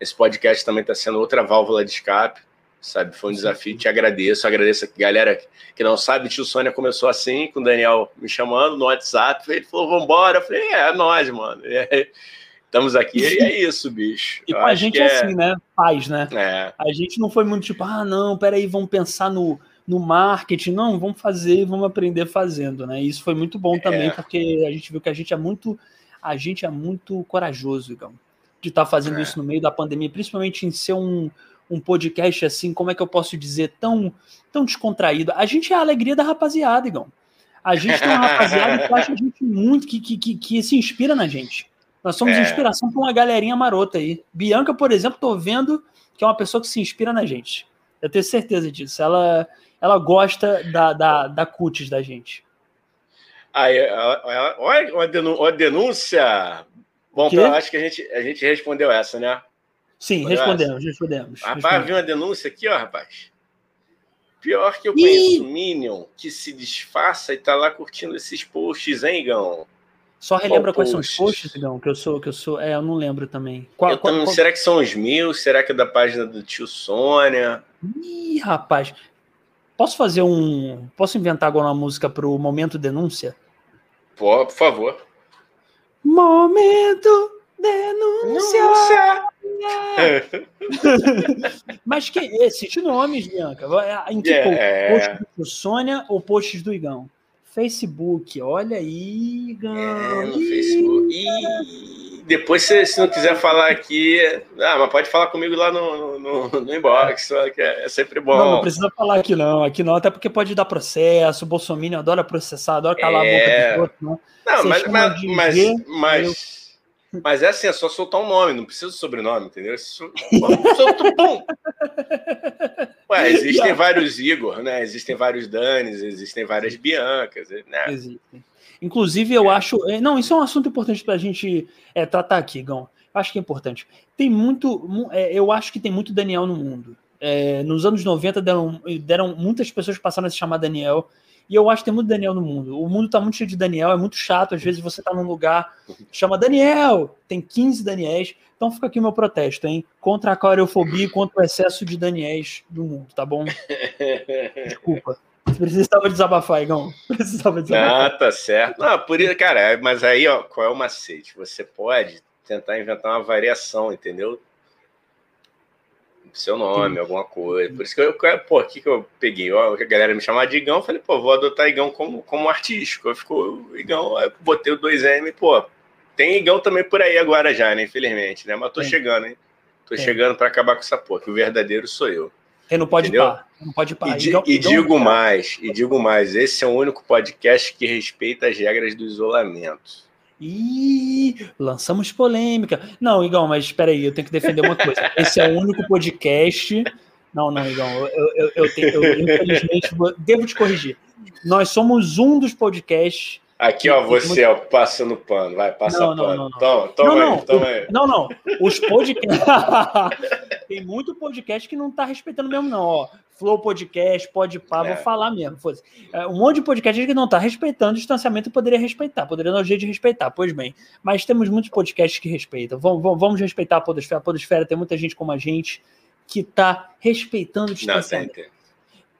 Speaker 2: esse podcast também está sendo outra válvula de escape, sabe? Foi um desafio, te agradeço. Agradeço a galera que não sabe, tio Sônia começou assim, com o Daniel me chamando no WhatsApp, ele falou, vambora. Eu falei, é, é nós, mano. É, estamos aqui e é isso, bicho.
Speaker 1: E com a gente é assim, né? Faz, né? É. A gente não foi muito tipo, ah, não, peraí, vamos pensar no no marketing, não, vamos fazer e vamos aprender fazendo, né? E isso foi muito bom também, é. porque a gente viu que a gente é muito a gente é muito corajoso, Igão, de estar tá fazendo é. isso no meio da pandemia, principalmente em ser um, um podcast assim, como é que eu posso dizer, tão, tão descontraído. A gente é a alegria da rapaziada, Igão. A gente tem uma rapaziada que acha a gente muito, que, que, que, que se inspira na gente. Nós somos é. inspiração para uma galerinha marota aí. Bianca, por exemplo, tô vendo que é uma pessoa que se inspira na gente. Eu tenho certeza disso. Ela, ela gosta da, da, da cutis da gente.
Speaker 2: Aí, olha a denúncia. Bom, eu acho que a gente, a gente respondeu essa, né?
Speaker 1: Sim, respondemos, essa? respondemos.
Speaker 2: Rapaz,
Speaker 1: respondemos.
Speaker 2: viu uma denúncia aqui, ó, rapaz. Pior que eu conheço Ih! Minion que se disfarça e tá lá curtindo esses posts, hein, Igão?
Speaker 1: Só relembra qual quais são os posts, Igão? Que eu sou, que eu sou. É, eu não lembro também.
Speaker 2: Qual, qual, qual... Será que são os mil? Será que é da página do tio Sônia?
Speaker 1: Ih, rapaz. Posso fazer um. Posso inventar agora uma música pro Momento Denúncia?
Speaker 2: Por, por favor.
Speaker 1: Momento denúncia. Mas que esses nomes, Bianca? Em que yeah. post? do Sônia ou posts do Igão? Facebook, olha aí, Igão. É,
Speaker 2: no Facebook. Ih depois, se, se, não quiser falar aqui, ah, mas pode falar comigo lá no, no, no inbox, que é, é, sempre bom.
Speaker 1: Não, não precisa falar aqui não, aqui não, até porque pode dar processo, o Bolsonaro adora processar, adora calar é... a boca do outro,
Speaker 2: não. Não, mas, mas, mas, mas, mas, é assim, é só soltar um nome, não precisa do sobrenome, entendeu? Ué, existem vários Igor, né? Existem vários Danis, existem várias Biancas, né? Existem.
Speaker 1: Inclusive, eu é. acho. É, não, isso é um assunto importante para a gente é, tratar aqui, Gão. Acho que é importante. Tem muito. É, eu acho que tem muito Daniel no mundo. É, nos anos 90 deram, deram muitas pessoas passaram a se chamar Daniel. E eu acho que tem muito Daniel no mundo. O mundo tá muito cheio de Daniel, é muito chato. Às vezes você tá num lugar, chama Daniel, tem 15 Daniels. Então fica aqui o meu protesto, hein? Contra a coreofobia e contra o excesso de Daniels do mundo, tá bom? Desculpa. Precisava desabafar, Igão. Precisava
Speaker 2: desabafar. Ah, tá certo. Não, por isso, cara, mas aí, ó, qual é o macete? Você pode tentar inventar uma variação, entendeu? Seu nome, alguma coisa. Por isso que eu, pô, o que, que eu peguei? Ó, a galera me chamava de Igão, eu falei, pô, vou adotar Igão como, como artístico. Eu ficou Igão, aí botei o 2M, pô, tem Igão também por aí agora já, né? Infelizmente, né? Mas tô chegando, hein? Tô chegando para acabar com essa porra, que o verdadeiro sou eu.
Speaker 1: Ele não pode par. Não pode par.
Speaker 2: E, di, e digo mais, e digo mais, esse é o único podcast que respeita as regras do isolamento.
Speaker 1: Ih, lançamos polêmica. Não, Igão, mas espera aí, eu tenho que defender uma coisa. Esse é o único podcast. Não, não, Igão, eu, eu, eu, tenho, eu infelizmente devo te corrigir. Nós somos um dos podcasts
Speaker 2: Aqui, ó, você, ó, passando pano. Vai, passa não, pano. Não, não, Toma, toma
Speaker 1: não,
Speaker 2: aí, toma aí.
Speaker 1: Não, não. Os podcasts. Tem muito podcast que não tá respeitando mesmo, não, ó. Flow Podcast, Podpah, é. vou falar mesmo. Fosse. É, um monte de podcast que não tá respeitando o distanciamento poderia respeitar, poderia dar um jeito de respeitar, pois bem. Mas temos muitos podcasts que respeitam. Vamos, vamos respeitar a Podosfera. A Podosfera tem muita gente como a gente que tá respeitando o distanciamento. Não,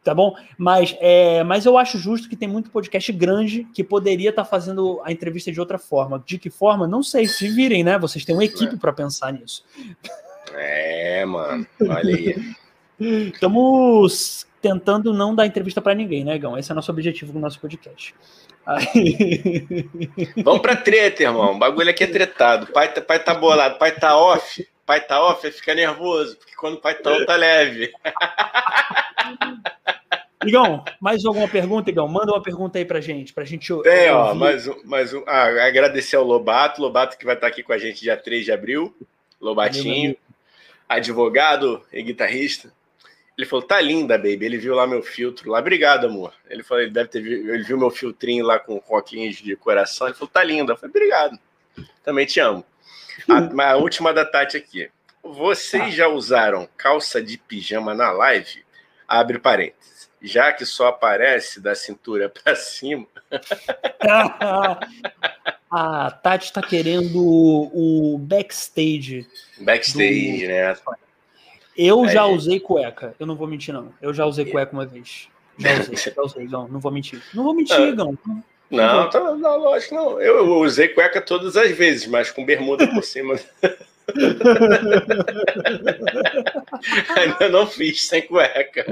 Speaker 1: tá bom? Mas, é, mas eu acho justo que tem muito podcast grande que poderia estar tá fazendo a entrevista de outra forma. De que forma? Não sei. Se virem, né? Vocês têm uma equipe é. para pensar nisso.
Speaker 2: É, mano. Olha aí.
Speaker 1: Estamos tentando não dar entrevista para ninguém, né, Gão? Esse é o nosso objetivo no nosso podcast. Aí...
Speaker 2: Vamos pra treta, irmão. O bagulho aqui é tretado. Pai, tá, pai tá bolado, pai tá off. Pai tá off, fica nervoso, porque quando o pai tá on, tá leve.
Speaker 1: Igão, mais alguma pergunta, Igão? Manda uma pergunta aí pra gente, pra gente
Speaker 2: Tem, ó, mais um, mais um. Ah, agradecer ao Lobato, Lobato que vai estar aqui com a gente dia 3 de abril. Lobatinho, advogado e guitarrista. Ele falou, tá linda, baby. Ele viu lá meu filtro lá. Obrigado, amor. Ele falou, ele deve ter ele viu meu filtrinho lá com roquinhos de coração. Ele falou, tá linda. Eu falei, obrigado. Também te amo. A, a última da Tati aqui. Vocês ah. já usaram calça de pijama na live? Abre parênteses. Já que só aparece da cintura para cima.
Speaker 1: a Tati está querendo o, backstage.
Speaker 2: Backstage, do... né?
Speaker 1: Eu é. já usei cueca. Eu não vou mentir, não. Eu já usei cueca uma vez. Já usei, já usei, não, não vou mentir. Não vou mentir, ah. não.
Speaker 2: Não, tá, não, lógico, não. Eu, usei cueca todas as vezes, mas com bermuda por cima. Ainda não fiz sem cueca.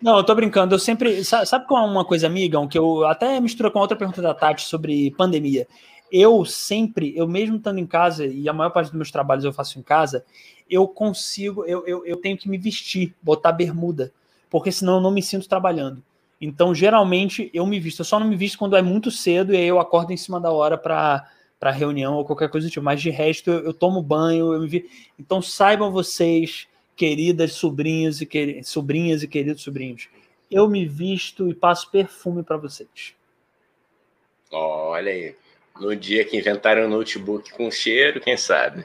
Speaker 1: Não, eu tô brincando. Eu sempre. Sabe qual é uma coisa, amigão, que eu até misturo com outra pergunta da Tati sobre pandemia. Eu sempre, eu mesmo estando em casa, e a maior parte dos meus trabalhos eu faço em casa, eu consigo, eu, eu, eu tenho que me vestir, botar bermuda, porque senão eu não me sinto trabalhando. Então, geralmente, eu me visto. Eu só não me visto quando é muito cedo e aí eu acordo em cima da hora para para reunião ou qualquer coisa do tipo. Mas de resto, eu, eu tomo banho, eu me vi. Então, saibam vocês, queridas sobrinhas e, quer... sobrinhas e queridos sobrinhos, eu me visto e passo perfume para vocês.
Speaker 2: Olha aí. No dia que inventaram o notebook com cheiro, quem sabe?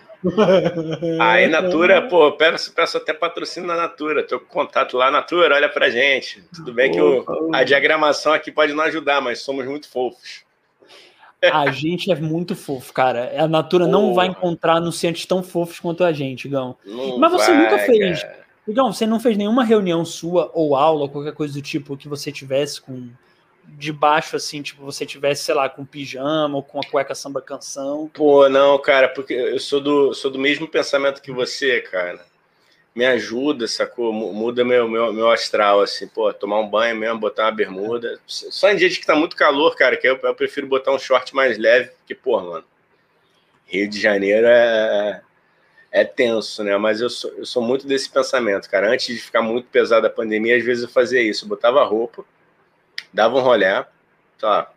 Speaker 2: Aí, Natura, pô, peço, peço até patrocínio na Natura. Tô com contato lá, Natura, olha pra gente. Tudo bem que o, a diagramação aqui pode não ajudar, mas somos muito fofos.
Speaker 1: A gente é muito fofo, cara. A Natura não vai encontrar anunciantes tão fofos quanto a gente, Gão. Não mas você vai, nunca fez. Cara. Gão, você não fez nenhuma reunião sua ou aula, ou qualquer coisa do tipo que você tivesse com de baixo, assim, tipo, você tivesse, sei lá, com pijama ou com a cueca samba canção?
Speaker 2: Pô, não, cara, porque eu sou do, sou do mesmo pensamento que você, cara. Me ajuda, sacou? Muda meu, meu, meu astral, assim, pô, tomar um banho mesmo, botar uma bermuda. Só em dias que tá muito calor, cara, que eu, eu prefiro botar um short mais leve, porque, pô, mano, Rio de Janeiro é, é tenso, né? Mas eu sou, eu sou muito desse pensamento, cara. Antes de ficar muito pesado a pandemia, às vezes eu fazia isso, eu botava roupa, dava um rolé, tá,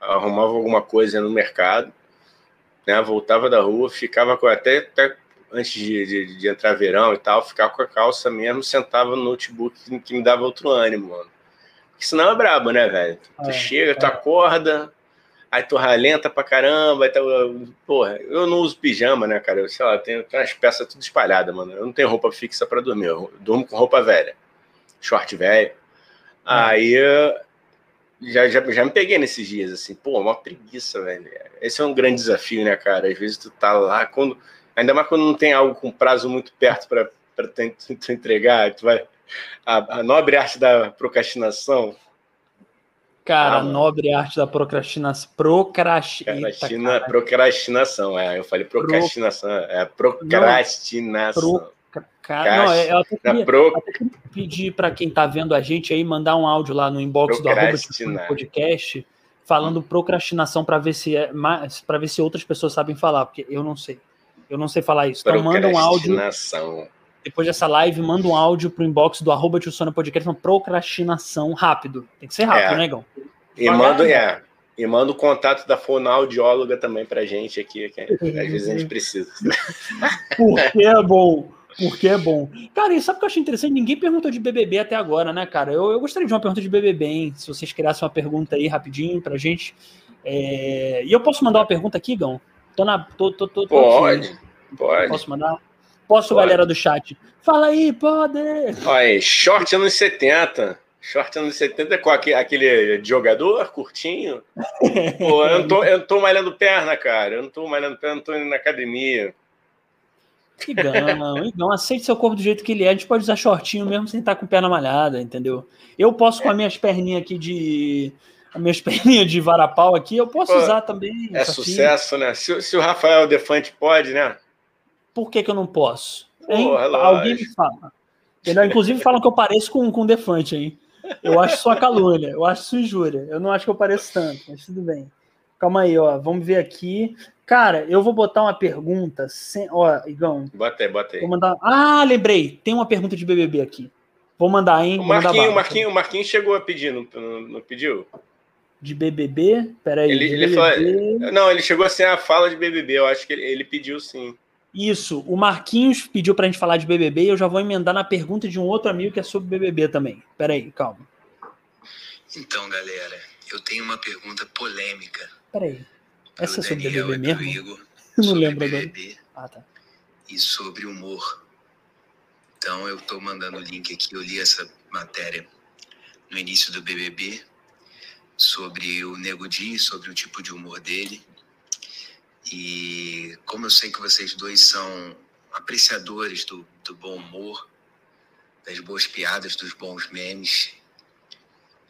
Speaker 2: arrumava alguma coisa no mercado, né, voltava da rua, ficava com até, até antes de, de, de, entrar verão e tal, ficava com a calça mesmo, sentava no notebook que, que me dava outro ânimo, mano. Porque senão é brabo, né, velho? Tu é, chega, é. tu acorda, aí tu ralenta pra caramba, tu, porra, eu não uso pijama, né, cara? Eu, sei lá, tenho, tenho umas peças tudo espalhadas, mano. Eu não tenho roupa fixa para dormir, eu durmo com roupa velha, short velho. É. Aí já, já, já me peguei nesses dias, assim, pô, uma preguiça, velho. Esse é um grande desafio, né, cara? Às vezes tu tá lá, quando, ainda mais quando não tem algo com prazo muito perto para tu, tu entregar, tu vai. A, a, nobre arte da procrastinação.
Speaker 1: Cara, ah, a nobre arte da procrastinação.
Speaker 2: Procrastina, procrastinação, é. Eu falei procrastinação, Pro... é procrastinação.
Speaker 1: Cara, não, é, eu até queria, pro... até queria pedir para quem está vendo a gente aí mandar um áudio lá no inbox do arroba podcast falando procrastinação para ver se é para ver se outras pessoas sabem falar, porque eu não sei. Eu não sei falar isso. Então manda um áudio. Depois dessa live, manda um áudio pro inbox do arroba Podcast uma procrastinação rápido. Tem que ser rápido, é. né, Gão?
Speaker 2: E manda, é, e manda o contato da fonoaudióloga também pra gente aqui, que às vezes a gente precisa.
Speaker 1: Porque é bom. Porque é bom. Cara, e sabe o que eu achei interessante? Ninguém perguntou de BBB até agora, né, cara? Eu, eu gostaria de uma pergunta de BBB, hein? Se vocês criassem uma pergunta aí rapidinho pra gente. É... E eu posso mandar uma pergunta aqui, Gão? Tô na. Tô, tô, tô,
Speaker 2: pode, aqui. pode.
Speaker 1: Posso mandar? Posso, pode. galera do chat? Fala aí, pode!
Speaker 2: Olha aí, short anos 70. Short anos 70 com aquele, aquele jogador curtinho. Pô, eu não, tô, eu não tô malhando perna, cara. Eu não tô malhando perna, não tô indo na academia.
Speaker 1: Igão, Igão, aceite seu corpo do jeito que ele é. A gente pode usar shortinho mesmo sem estar com perna malhada, entendeu? Eu posso com as minhas perninhas aqui de. As minhas perninhas de varapau aqui, eu posso Pô, usar também.
Speaker 2: É sucesso, né? Se, se, o Rafael Defante pode, né?
Speaker 1: Por que, que eu não posso? Porra, Alguém me fala. Entendeu? Inclusive falam que eu pareço com, com o Defante, hein? Eu acho só calúnia, eu acho isso injúria. Eu não acho que eu pareço tanto, mas tudo bem. Calma aí, ó. Vamos ver aqui. Cara, eu vou botar uma pergunta. Sem... Ó, Igão.
Speaker 2: Bota aí, bota aí.
Speaker 1: Vou mandar... Ah, lembrei. Tem uma pergunta de BBB aqui. Vou mandar, hein?
Speaker 2: O Marquinhos, o Marquinho, o Marquinho chegou a pedir, não, não pediu?
Speaker 1: De BBB? Peraí.
Speaker 2: Ele,
Speaker 1: ele
Speaker 2: BBB... Fala... Não, ele chegou assim a fala de BBB. Eu acho que ele, ele pediu sim.
Speaker 1: Isso. O Marquinhos pediu pra gente falar de BBB e eu já vou emendar na pergunta de um outro amigo que é sobre BBB também. Peraí, calma.
Speaker 6: Então, galera, eu tenho uma pergunta polêmica.
Speaker 1: Peraí. Essa é sobre BBB mesmo? Igor, eu não lembro BBB
Speaker 6: Ah, tá. E sobre humor. Então, eu tô mandando o link aqui. Eu li essa matéria no início do BBB sobre o Nego Di, sobre o tipo de humor dele. E como eu sei que vocês dois são apreciadores do, do bom humor, das boas piadas, dos bons memes,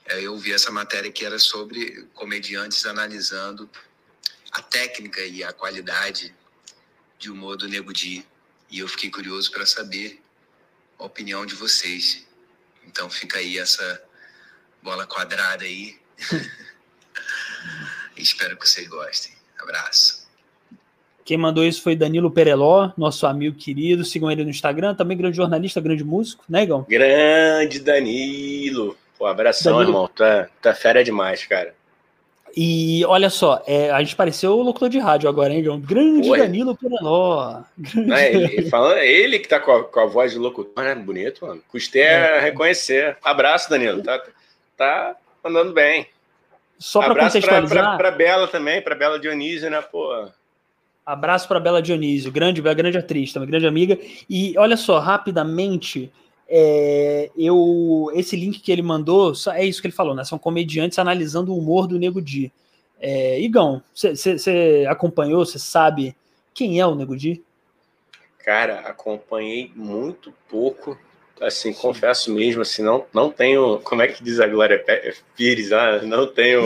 Speaker 6: eu vi essa matéria que era sobre comediantes analisando a técnica e a qualidade de humor do Nego Di. E eu fiquei curioso para saber a opinião de vocês. Então fica aí essa bola quadrada aí. Espero que vocês gostem. Abraço.
Speaker 1: Quem mandou isso foi Danilo Pereló, nosso amigo querido. Sigam ele no Instagram, também grande jornalista, grande músico, né, Igão?
Speaker 2: Grande Danilo. Pô, abração, Danilo... irmão. Tá, tá fera demais, cara.
Speaker 1: E olha só, é, a gente pareceu o locutor de rádio agora, hein, Igão? Grande Oi. Danilo Pereló.
Speaker 2: Grande... É, ele, falando, é ele que tá com a, com a voz de locutor, né? Bonito, mano. Custei é. a reconhecer. Abraço, Danilo. Tá, tá andando bem.
Speaker 1: Só para contextualizar. Pra,
Speaker 2: pra, pra Bela também, pra Bela Dionísio, né, pô?
Speaker 1: Abraço para Bela Dionísio, grande, grande atriz, também grande amiga. E olha só, rapidamente, é, eu esse link que ele mandou, é isso que ele falou, né? São comediantes analisando o humor do Nego Di. É, Igão, você acompanhou, você sabe quem é o Nego Di?
Speaker 2: Cara, acompanhei muito pouco, assim, Sim. confesso mesmo, assim, não, não tenho, como é que diz a Glória Pires, ah, não tenho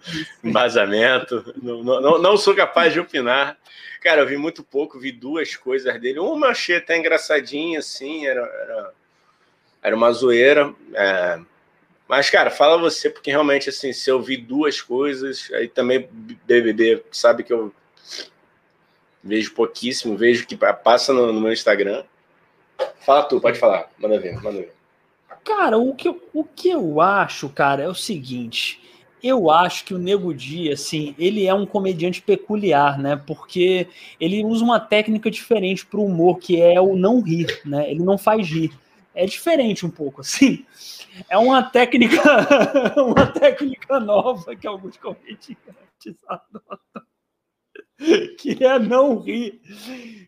Speaker 2: embasamento, não, não, não sou capaz de opinar. Cara, eu vi muito pouco, vi duas coisas dele. Uma achei até engraçadinha, assim, era, era, era uma zoeira. É... Mas, cara, fala você, porque realmente, assim, se eu vi duas coisas, aí também BBB, sabe que eu vejo pouquíssimo, vejo que passa no, no meu Instagram. Fala tu, pode falar, manda ver, manda ver.
Speaker 1: Cara, o que, eu, o que eu acho, cara, é o seguinte eu acho que o Nego Di, assim, ele é um comediante peculiar, né? Porque ele usa uma técnica diferente para o humor, que é o não rir, né? Ele não faz rir. É diferente um pouco, assim. É uma técnica, uma técnica nova que alguns comediantes adotam. que é não rir.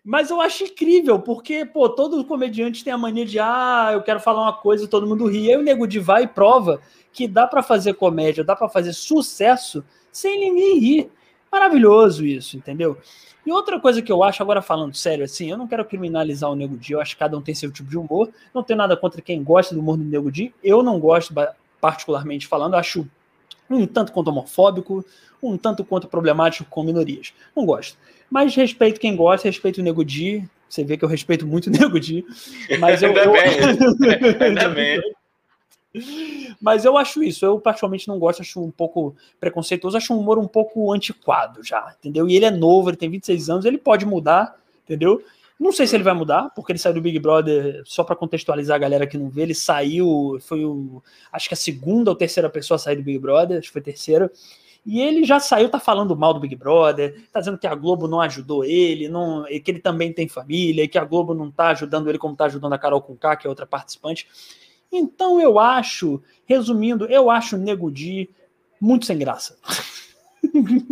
Speaker 1: Mas eu acho incrível, porque, pô, todo comediante tem a mania de, ah, eu quero falar uma coisa e todo mundo ri. Aí o Nego de vai e prova que dá para fazer comédia, dá para fazer sucesso sem ninguém rir. Maravilhoso isso, entendeu? E outra coisa que eu acho, agora falando sério, assim, eu não quero criminalizar o Nego Di, eu acho que cada um tem seu tipo de humor, não tenho nada contra quem gosta do humor do Nego Di, eu não gosto, particularmente falando, acho um tanto quanto homofóbico, um tanto quanto problemático com minorias. Não gosto. Mas respeito quem gosta, respeito o Nego Di, Você vê que eu respeito muito o Nego Di. Mas eu,
Speaker 2: Ainda
Speaker 1: eu...
Speaker 2: bem. Ainda bem.
Speaker 1: Mas eu acho isso, eu particularmente não gosto, acho um pouco preconceituoso, acho um humor um pouco antiquado já, entendeu? E ele é novo, ele tem 26 anos, ele pode mudar, entendeu? Não sei se ele vai mudar, porque ele saiu do Big Brother, só para contextualizar a galera que não vê, ele saiu, foi o, acho que a segunda ou terceira pessoa a sair do Big Brother, acho que foi a terceira, e ele já saiu, tá falando mal do Big Brother, tá dizendo que a Globo não ajudou ele, não, que ele também tem família, e que a Globo não tá ajudando ele como tá ajudando a Carol Conká, que é outra participante. Então eu acho, resumindo, eu acho o Nego Di muito sem graça.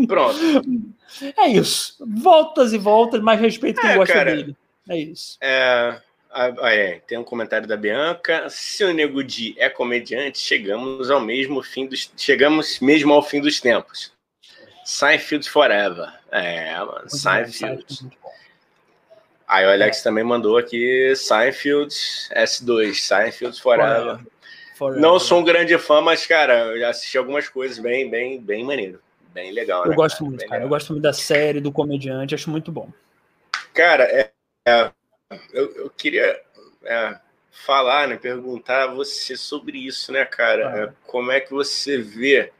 Speaker 2: Pronto.
Speaker 1: É isso. Voltas e voltas, mas respeito quem
Speaker 2: É,
Speaker 1: gosta
Speaker 2: cara.
Speaker 1: dele. É isso.
Speaker 2: É, é, tem um comentário da Bianca. Se o Nego Di é comediante, chegamos ao mesmo fim dos. Chegamos mesmo ao fim dos tempos. Seinfeld Forever. É, mano,
Speaker 1: bom,
Speaker 2: Seinfeld. Aí o Alex também mandou aqui Seinfeld S2, Seinfeld Forever.
Speaker 1: Forever.
Speaker 2: Não sou um grande fã, mas, cara, eu já assisti algumas coisas bem, bem, bem maneiro. Bem legal,
Speaker 1: Eu
Speaker 2: né,
Speaker 1: gosto
Speaker 2: cara?
Speaker 1: muito,
Speaker 2: Bem
Speaker 1: cara. Eu
Speaker 2: legal.
Speaker 1: gosto muito da série, do comediante, acho muito bom.
Speaker 2: Cara, é, é, eu, eu queria é, falar, né, perguntar a você sobre isso, né, cara?
Speaker 1: Ah.
Speaker 2: É, como é que você vê?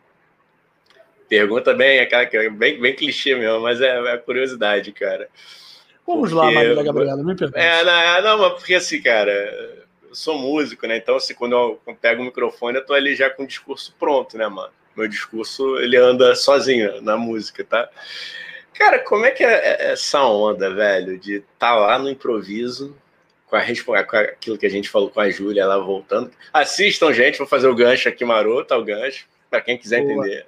Speaker 2: Pergunta bem, aquela que é bem, bem clichê mesmo, mas é, é curiosidade, cara.
Speaker 1: Vamos
Speaker 2: Porque-
Speaker 1: lá, Marília Gabriela, me pergunte.
Speaker 2: É, não, é, não, mas porque assim, cara, eu sou músico, né? Então, assim, quando eu pego o microfone, eu tô ali já com o discurso pronto, né, mano? Meu discurso, ele anda sozinho na música, tá? Cara, como é que é essa onda, velho, de estar lá no improviso, com, a, com aquilo que a gente falou com a Júlia, ela voltando. Assistam, gente, vou fazer o gancho aqui maroto, tá o gancho, para quem quiser
Speaker 1: Boa.
Speaker 2: entender.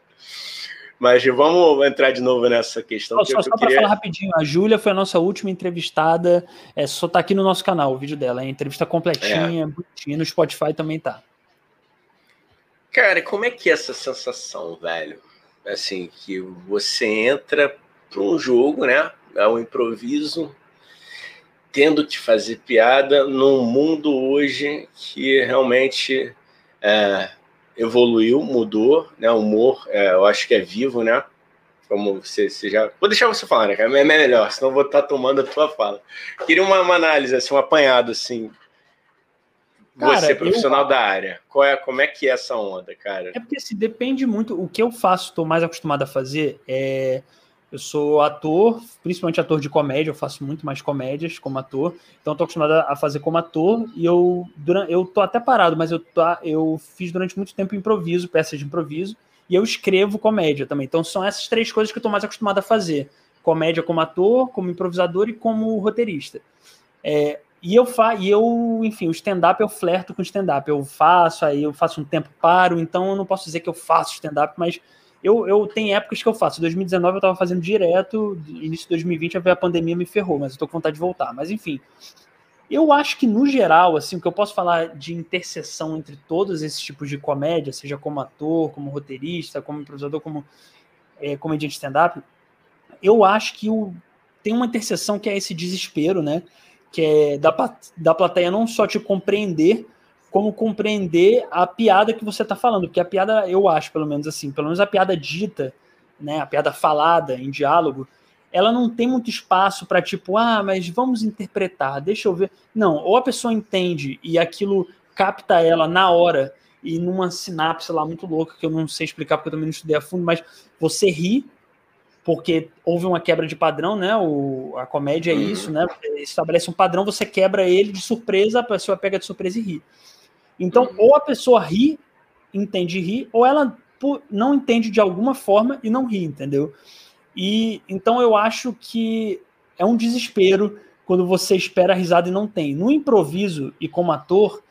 Speaker 2: Mas vamos entrar de novo nessa questão.
Speaker 1: Só,
Speaker 2: que
Speaker 1: só, só
Speaker 2: que eu
Speaker 1: para
Speaker 2: queria...
Speaker 1: falar rapidinho, a Júlia foi a nossa última entrevistada. É, só tá aqui no nosso canal o vídeo dela. É entrevista completinha, bonitinha. No Spotify também tá.
Speaker 2: Cara, como é que é essa sensação, velho? Assim, que você entra para um jogo, né? É um improviso, tendo que fazer piada num mundo hoje que realmente é, evoluiu, mudou, né? O humor, é, eu acho que é vivo, né? Como você, você já. Vou deixar você falar, né? cara? É melhor, senão eu vou estar tomando a tua fala. Queria uma, uma análise, assim, um apanhado, assim.
Speaker 1: Cara,
Speaker 2: você,
Speaker 1: eu-
Speaker 2: profissional da área, qual é, como é que é essa onda, cara?
Speaker 1: É porque assim, depende muito. O que eu faço, estou mais acostumado a fazer é. Eu sou ator, principalmente ator de comédia, eu faço muito mais comédias como ator, então estou acostumado a fazer como ator e eu durante, eu tô até parado, mas eu, tô, eu fiz durante muito tempo improviso, peças de improviso, e eu escrevo comédia também. Então são essas três coisas que eu estou mais acostumado a fazer: comédia como ator, como improvisador e como roteirista. É, e eu fa e eu, enfim, o stand-up eu flerto com stand-up. Eu faço, aí eu faço um tempo paro, então eu não posso dizer que eu faço stand-up, mas eu, eu tenho épocas que eu faço. Em 2019 eu tava fazendo direto, início de 2020 a pandemia me ferrou, mas eu tô com vontade de voltar. Mas enfim, eu acho que no geral, assim, o que eu posso falar de interseção entre todos esses tipos de comédia, seja como ator, como roteirista, como improvisador, como é, comediante stand-up, eu acho que o, tem uma interseção que é esse desespero, né? Que é da, da plateia não só te compreender, como compreender a piada que você está falando. Porque a piada, eu acho, pelo menos assim, pelo menos a piada dita, né, a piada falada em diálogo, ela não tem muito espaço para tipo, ah, mas vamos interpretar, deixa eu ver. Não, ou a pessoa entende e aquilo capta ela na hora e numa sinapse lá muito louca que eu não sei explicar porque eu também não estudei a fundo, mas você ri porque houve uma quebra de padrão, né? O, a comédia é
Speaker 2: Uhum.
Speaker 1: isso, né? Você estabelece um padrão, você quebra ele de surpresa, a pessoa pega de surpresa e ri. Então,
Speaker 2: Uhum.
Speaker 1: ou a pessoa ri, entende rir, ou ela não entende de alguma forma e não ri, entendeu? E então eu acho que é um desespero quando você espera a risada e não tem. No improviso e como ator,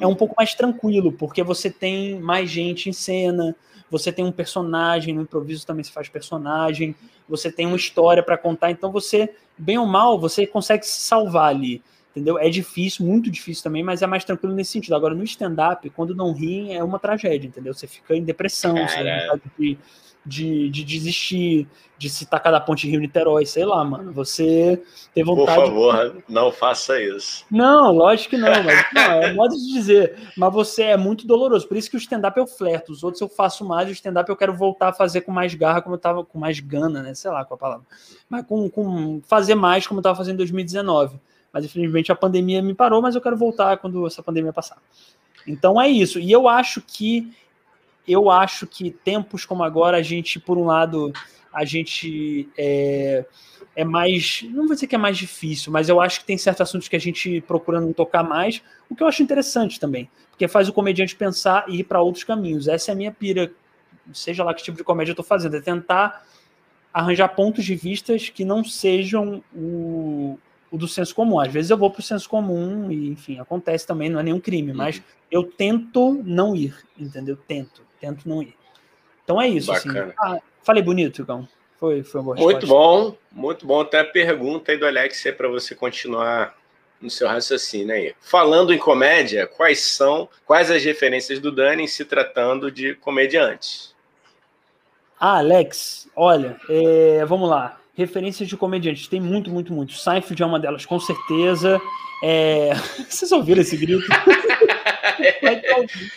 Speaker 1: é um pouco mais tranquilo, porque você tem mais gente em cena, você tem um personagem, no improviso também se faz personagem, você tem uma história para contar, então você, bem ou mal, você consegue se salvar ali, entendeu? É difícil, muito difícil também, mas é mais tranquilo nesse sentido. Agora, no stand-up, quando não riem, é uma tragédia, entendeu? Você fica em depressão, você tem vontade de, de, de desistir, de se tacar da ponte Rio-Niterói, sei lá, mano. Você tem vontade.
Speaker 2: Por favor, de... não faça isso.
Speaker 1: Não, lógico que não, mas não, é modo de dizer. Mas você é muito doloroso. Por isso que o stand-up eu flerto. Os outros eu faço mais, o stand-up eu quero voltar a fazer com mais garra, como eu tava com mais gana, né? Sei lá qual a palavra. Mas com, com fazer mais como eu tava fazendo em 2019. Mas infelizmente a pandemia me parou, mas eu quero voltar quando essa pandemia passar. Então é isso. E eu acho que eu acho que tempos como agora, a gente, por um lado, a gente é, é, mais. Não vou dizer que é mais difícil, mas eu acho que tem certos assuntos que a gente procura não tocar mais, o que eu acho interessante também, porque faz o comediante pensar e ir para outros caminhos. Essa é a minha pira, seja lá que tipo de comédia eu estou fazendo, é tentar arranjar pontos de vistas que não sejam o, o do senso comum. Às vezes eu vou para o senso comum e, enfim, acontece também, não é nenhum crime, mas uhum. eu tento não ir, entendeu? Tento tento não ir. Então é isso. Assim. Ah, falei bonito, Igão. Foi, foi uma boa
Speaker 2: Muito bom, muito bom. Tem a pergunta aí do Alex é para você continuar no seu raciocínio aí. Falando em comédia, quais são, quais as referências do Dani se tratando de comediantes?
Speaker 1: Ah, Alex, olha, é, vamos lá. Referências de comediantes, tem muito, muito, muito. Seinfeld é uma delas, com certeza. É... Vocês ouviram esse grito?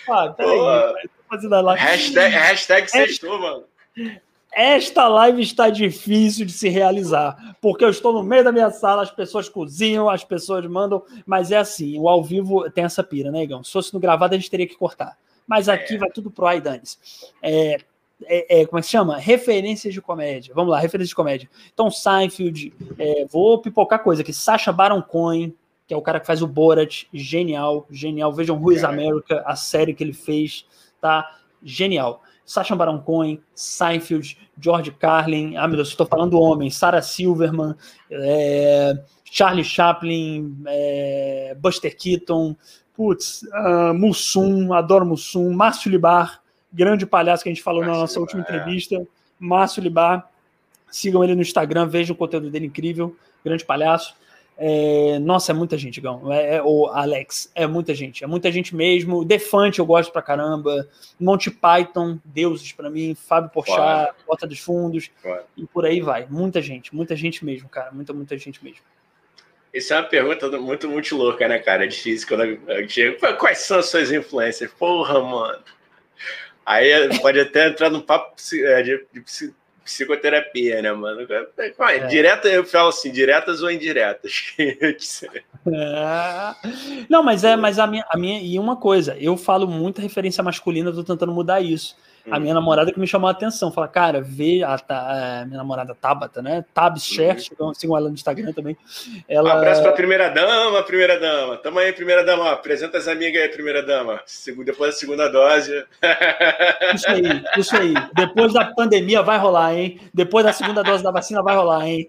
Speaker 2: ah, peraí, fazendo a live. Hashtag, hashtag sextou, mano.
Speaker 1: Esta live está difícil de se realizar, porque eu estou no meio da minha sala, as pessoas cozinham, as pessoas mandam, mas é assim, o ao vivo tem essa pira, né, Igão? Se fosse no gravado, a gente teria que cortar. Mas aqui é. vai tudo pro ai, É, é, é, como é que se chama? Referências de comédia. Vamos lá, referências de comédia. Então, Seinfeld, é, vou pipocar coisa aqui. Sacha Baron Cohen, que é o cara que faz o Borat, genial, genial. Vejam Ruiz America, a série que ele fez tá genial. Sacha Baron Cohen, Seinfeld, George Carlin, ah meu Deus, estou falando homem, Sarah Silverman, é, Charlie Chaplin, é, Buster Keaton, putz, uh, Mussum, adoro Mussum, Márcio Libar, grande palhaço que a gente falou Márcio na nossa Libar, última entrevista, Márcio Libar, sigam ele no Instagram, vejam o conteúdo dele incrível, grande palhaço. É, nossa, é muita gente, Gão. É, é, o Alex, é muita gente, é muita gente mesmo. Defante eu gosto pra caramba. Monty Python, deuses para mim. Fábio Porchat, Porta dos Fundos. E por aí vai. Muita gente, muita gente mesmo, cara. Muita, muita gente mesmo.
Speaker 2: Isso é uma pergunta muito, muito louca, né, cara? É difícil quando eu chego. Quais são as suas influências? Porra, mano. Aí pode até entrar no papo é, de, de, psicoterapia, né, mano? É, é. Direta, eu falo assim, diretas ou indiretas?
Speaker 1: é. Não, mas é, mas a minha, a minha. E uma coisa, eu falo muita referência masculina, tô tentando mudar isso. A minha namorada que me chamou a atenção, fala, cara, vê a, a, a minha namorada Tabata, né? Tabs Shirt, uhum. sigam ela no Instagram também. Ela...
Speaker 2: Um abraço pra primeira dama, primeira dama. Tamo aí, primeira dama. Apresenta as amigas aí, primeira dama. Depois da segunda dose.
Speaker 1: Isso aí, isso aí. Depois da pandemia vai rolar, hein? Depois da segunda dose da vacina vai rolar, hein?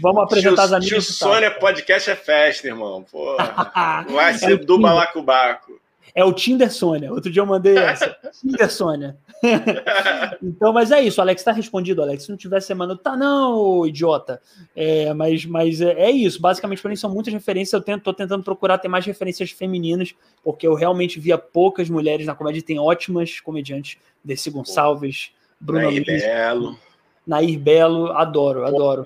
Speaker 1: Vamos apresentar as amigas.
Speaker 2: Tio Sônia, podcast é festa, irmão. Pô, vai ser é do balacobaco.
Speaker 1: É o Tinder Sônia. Outro dia eu mandei essa. Tinder Sônia. então, mas é isso, Alex. Tá respondido, Alex. Se não tiver semana, tá não, idiota. É, mas mas é, é isso. Basicamente, para mim, são muitas referências. Eu tento, tô tentando procurar ter mais referências femininas, porque eu realmente via poucas mulheres na comédia. Tem ótimas comediantes. Desi Gonçalves, Bruno
Speaker 2: Nair Belo.
Speaker 1: Nair Belo, adoro, adoro.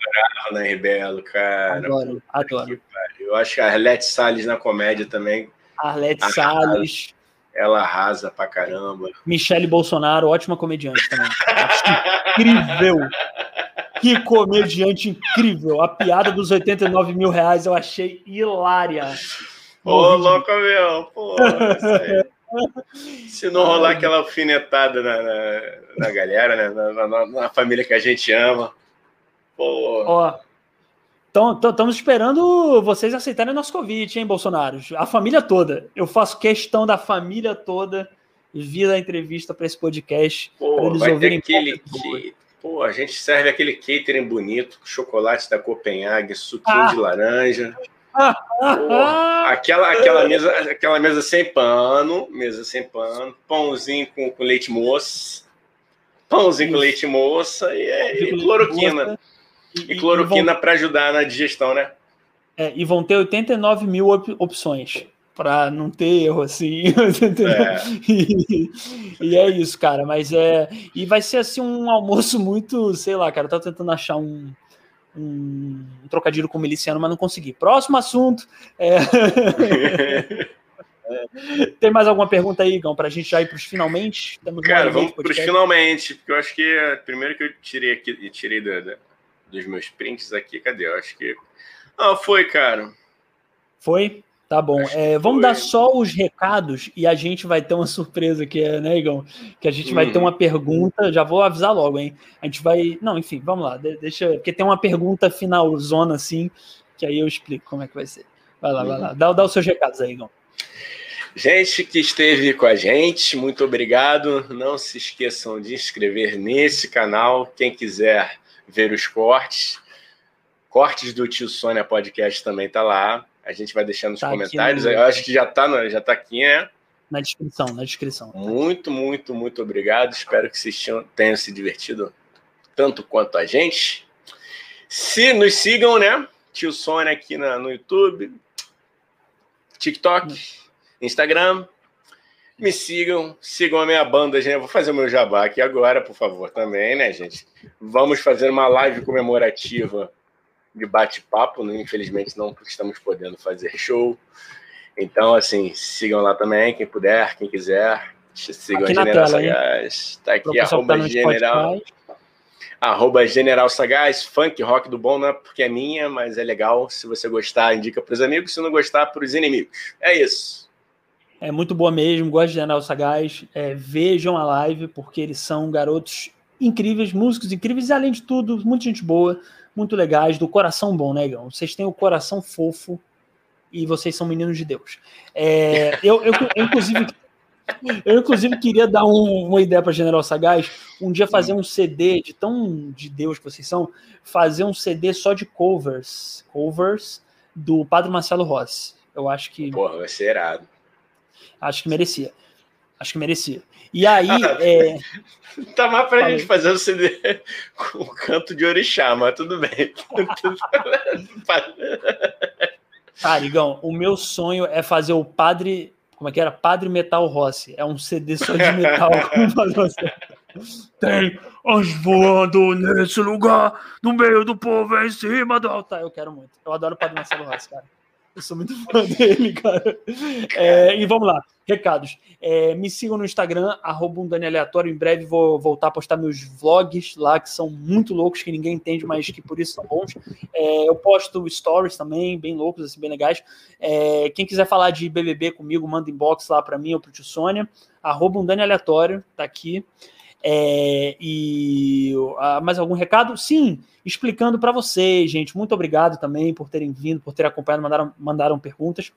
Speaker 2: Nair Belo, cara.
Speaker 1: Adoro, adoro.
Speaker 2: Eu acho que a Arlete Salles na comédia também
Speaker 1: Arlete Salles.
Speaker 2: Ela arrasa pra caramba.
Speaker 1: Michele Bolsonaro, ótima comediante também. incrível. Que comediante incrível. A piada dos 89 mil reais eu achei hilária.
Speaker 2: Ô, louco, meu. Pô, Se não rolar aquela alfinetada na, na, na galera, né? Na, na, na, família que a gente ama. Pô.
Speaker 1: Ó, estamos esperando vocês aceitarem o nosso convite, hein, Bolsonaro? A família toda. Eu faço questão da família toda vir da entrevista para esse podcast.
Speaker 2: Pô, eles vai ter aquele que, pô, a gente serve aquele catering bonito, chocolate da Copenhague, suquinho ah. de laranja. Pô, aquela, aquela, mesa, aquela mesa sem pano, mesa sem pano, pãozinho com, com leite moça, pãozinho Isso. com leite moça e, e cloroquina. Moça. E, e cloroquina para ajudar na digestão, né?
Speaker 1: É, e vão ter 89 mil op opções para não ter erro assim. É. E, e, é isso, cara. Mas é. E vai ser assim um almoço muito, sei lá, cara. Eu tô tentando achar um, um, um trocadilho com o miliciano, mas não consegui. Próximo assunto. É... Tem mais alguma pergunta aí, Igão, para a gente já ir para os finalmente?
Speaker 2: Cara, vamos para os finalmente, porque eu acho que é, primeiro que eu tirei aqui, tirei do, dos meus prints aqui, cadê? Eu acho que. Ah, foi, cara.
Speaker 1: Foi? Tá bom. É, vamos dar só os recados e a gente vai ter uma surpresa aqui, né, Igão? Que a gente vai ter uhum. uma pergunta, já vou avisar logo, hein? A gente vai. Não, enfim, vamos lá. Deixa. Porque tem uma pergunta final zona assim, que aí eu explico como é que vai ser. Vai lá, vai lá. Dá, dá os seus recados aí, Igão.
Speaker 2: Gente que esteve com a gente, muito obrigado. Não se esqueçam de inscrever nesse canal. Quem quiser ver os cortes, cortes do Tio Sônia Podcast também tá lá. A gente vai deixar nos tá comentários. No... Eu acho que já tá, no, já tá aqui, né?
Speaker 1: Na descrição, na descrição.
Speaker 2: Muito, muito, muito obrigado. Espero que vocês tenham se divertido tanto quanto a gente. Se nos sigam, né? Tio Sônia aqui na, no YouTube, TikTok, Instagram. Me sigam, sigam a minha banda, gente. Eu vou fazer o meu jabá aqui agora, por favor, também, né, gente? Vamos fazer uma live comemorativa de bate-papo, né? infelizmente não estamos podendo fazer show. Então, assim, sigam lá também, quem puder, quem quiser. Sigam aqui a General tela, Sagaz. Tá aqui, arroba General. Arroba General Sagaz, funk rock do bom, não é porque é minha, mas é legal. Se você gostar, indica para os amigos. Se não gostar, para os inimigos. É isso.
Speaker 1: É muito boa mesmo, gosto de General Sagaz. É, vejam a live, porque eles são garotos incríveis, músicos incríveis e, além de tudo, muita gente boa muito legais, do coração bom, né, Igão? Vocês têm o coração fofo e vocês são meninos de Deus. É, eu, eu, eu, inclusive, eu, inclusive, queria dar um, uma ideia para General Sagaz, um dia fazer um CD de tão de Deus que vocês são, fazer um CD só de covers, covers do Padre Marcelo Rossi. Eu acho que.
Speaker 2: Porra, vai ser irado.
Speaker 1: Acho que merecia. Acho que merecia. E aí. é...
Speaker 2: Tá mais pra Falei. gente fazer o CD com o canto de orixá, mas tudo bem.
Speaker 1: Cara, Igão, o meu sonho é fazer o Padre. Como é que era? Padre Metal Rossi. É um CD só de metal. Tem as voando nesse lugar, no meio do povo, em cima do altar. Eu quero muito. Eu adoro o Padre Marcelo Rossi, cara. Eu sou muito fã dele, cara. É, e vamos lá, recados. É, me sigam no Instagram, arroba um Dani Aleatório. Em breve vou voltar a postar meus vlogs lá, que são muito loucos, que ninguém entende, mas que por isso são bons. É, eu posto stories também, bem loucos, assim, bem legais. É, quem quiser falar de BBB comigo, manda inbox lá para mim ou pro tio Sônia. Arroba um Dani Aleatório, tá aqui. É, e mais algum recado? Sim, explicando para vocês, gente. Muito obrigado também por terem vindo, por terem acompanhado, mandaram, mandaram perguntas.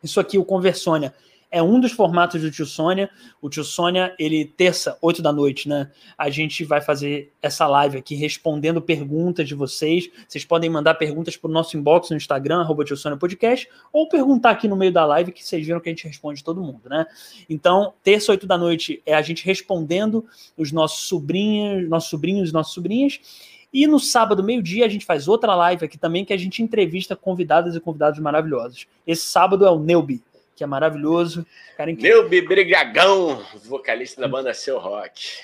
Speaker 1: Isso aqui, o Conversônia, é um dos formatos do Tio Sônia. O Tio Sônia, ele, terça, 8 da noite, né? A gente vai fazer essa live aqui respondendo perguntas de vocês. Vocês podem mandar perguntas para o nosso inbox no Instagram, arroba Tio Sônia Podcast, ou perguntar aqui no meio da live, que vocês viram que a gente responde todo mundo, né? Então, terça, 8 da noite, é a gente respondendo os nossos sobrinhos, nossos sobrinhos e nossas sobrinhas. E no sábado, meio-dia, a gente faz outra live aqui também, que a gente entrevista convidadas e convidados maravilhosos. Esse sábado é o Neubi que é maravilhoso.
Speaker 2: Cara Neubi Brigagão, vocalista da banda Seu Rock.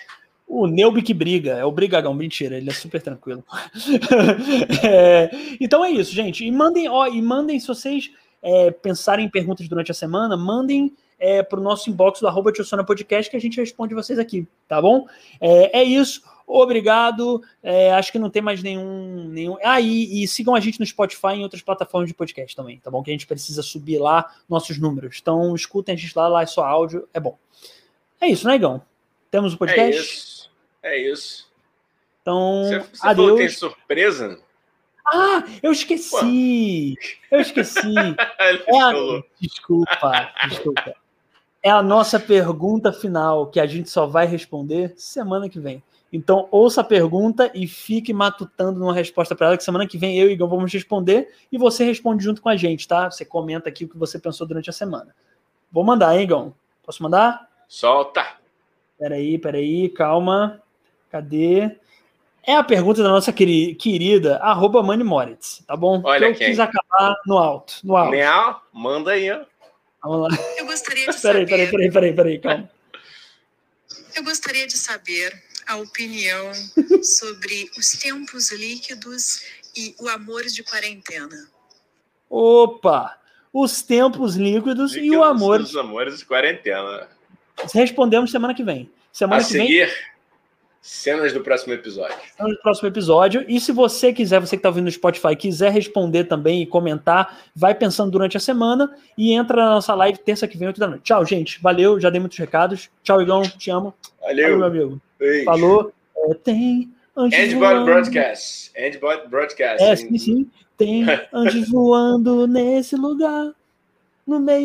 Speaker 1: O Neubi que briga, é o Brigagão, mentira, ele é super tranquilo. é, então é isso, gente. E mandem, ó, e mandem se vocês é, pensarem em perguntas durante a semana, mandem é, para o nosso inbox do arroba Podcast que a gente responde vocês aqui, tá bom? É, é isso. Obrigado. É, acho que não tem mais nenhum. nenhum... Ah, e, e, sigam a gente no Spotify e em outras plataformas de podcast também, tá bom? Que a gente precisa subir lá nossos números. Então, escutem a gente lá, lá é só áudio, é bom. É isso, né, Igão? Temos o um podcast?
Speaker 2: É isso. É isso.
Speaker 1: Então,
Speaker 2: você, você adeus. Falou, tem surpresa?
Speaker 1: Ah, eu esqueci! Pô. Eu esqueci. é a... Desculpa, desculpa. É a nossa pergunta final que a gente só vai responder semana que vem. Então, ouça a pergunta e fique matutando uma resposta para ela, que semana que vem eu e Igor vamos responder e você responde junto com a gente, tá? Você comenta aqui o que você pensou durante a semana. Vou mandar, hein, Igor? Posso mandar?
Speaker 2: Solta!
Speaker 1: Peraí, peraí, calma. Cadê? é a pergunta da nossa queri- querida arroba Mani Moritz, tá bom?
Speaker 2: Olha
Speaker 1: eu
Speaker 2: quem.
Speaker 1: quis acabar no alto, no alto.
Speaker 2: Neal, manda aí, ó.
Speaker 1: Vamos lá.
Speaker 7: Eu gostaria de
Speaker 1: Peraí,
Speaker 7: saber.
Speaker 1: peraí, peraí, peraí, peraí, calma.
Speaker 7: Eu gostaria de saber a opinião sobre os tempos líquidos e o amor de quarentena.
Speaker 1: Opa! Os tempos líquidos e o amor.
Speaker 2: Os amores de quarentena.
Speaker 1: Respondemos semana que vem. Semana
Speaker 2: A
Speaker 1: que vem,
Speaker 2: seguir, cenas do próximo episódio.
Speaker 1: no próximo episódio. E se você quiser, você que está ouvindo no Spotify, quiser responder também e comentar, vai pensando durante a semana e entra na nossa live terça que vem, 8 da noite. Tchau, gente. Valeu, já dei muitos recados. Tchau, Igão. Te amo. Valeu,
Speaker 2: Valeu.
Speaker 1: meu amigo.
Speaker 2: Beijo.
Speaker 1: Falou. É, tem anjos
Speaker 2: Endbot
Speaker 1: voando.
Speaker 2: Broadcast. Endbot Broadcast.
Speaker 1: É, sim, sim. Tem anjos voando nesse lugar, no meio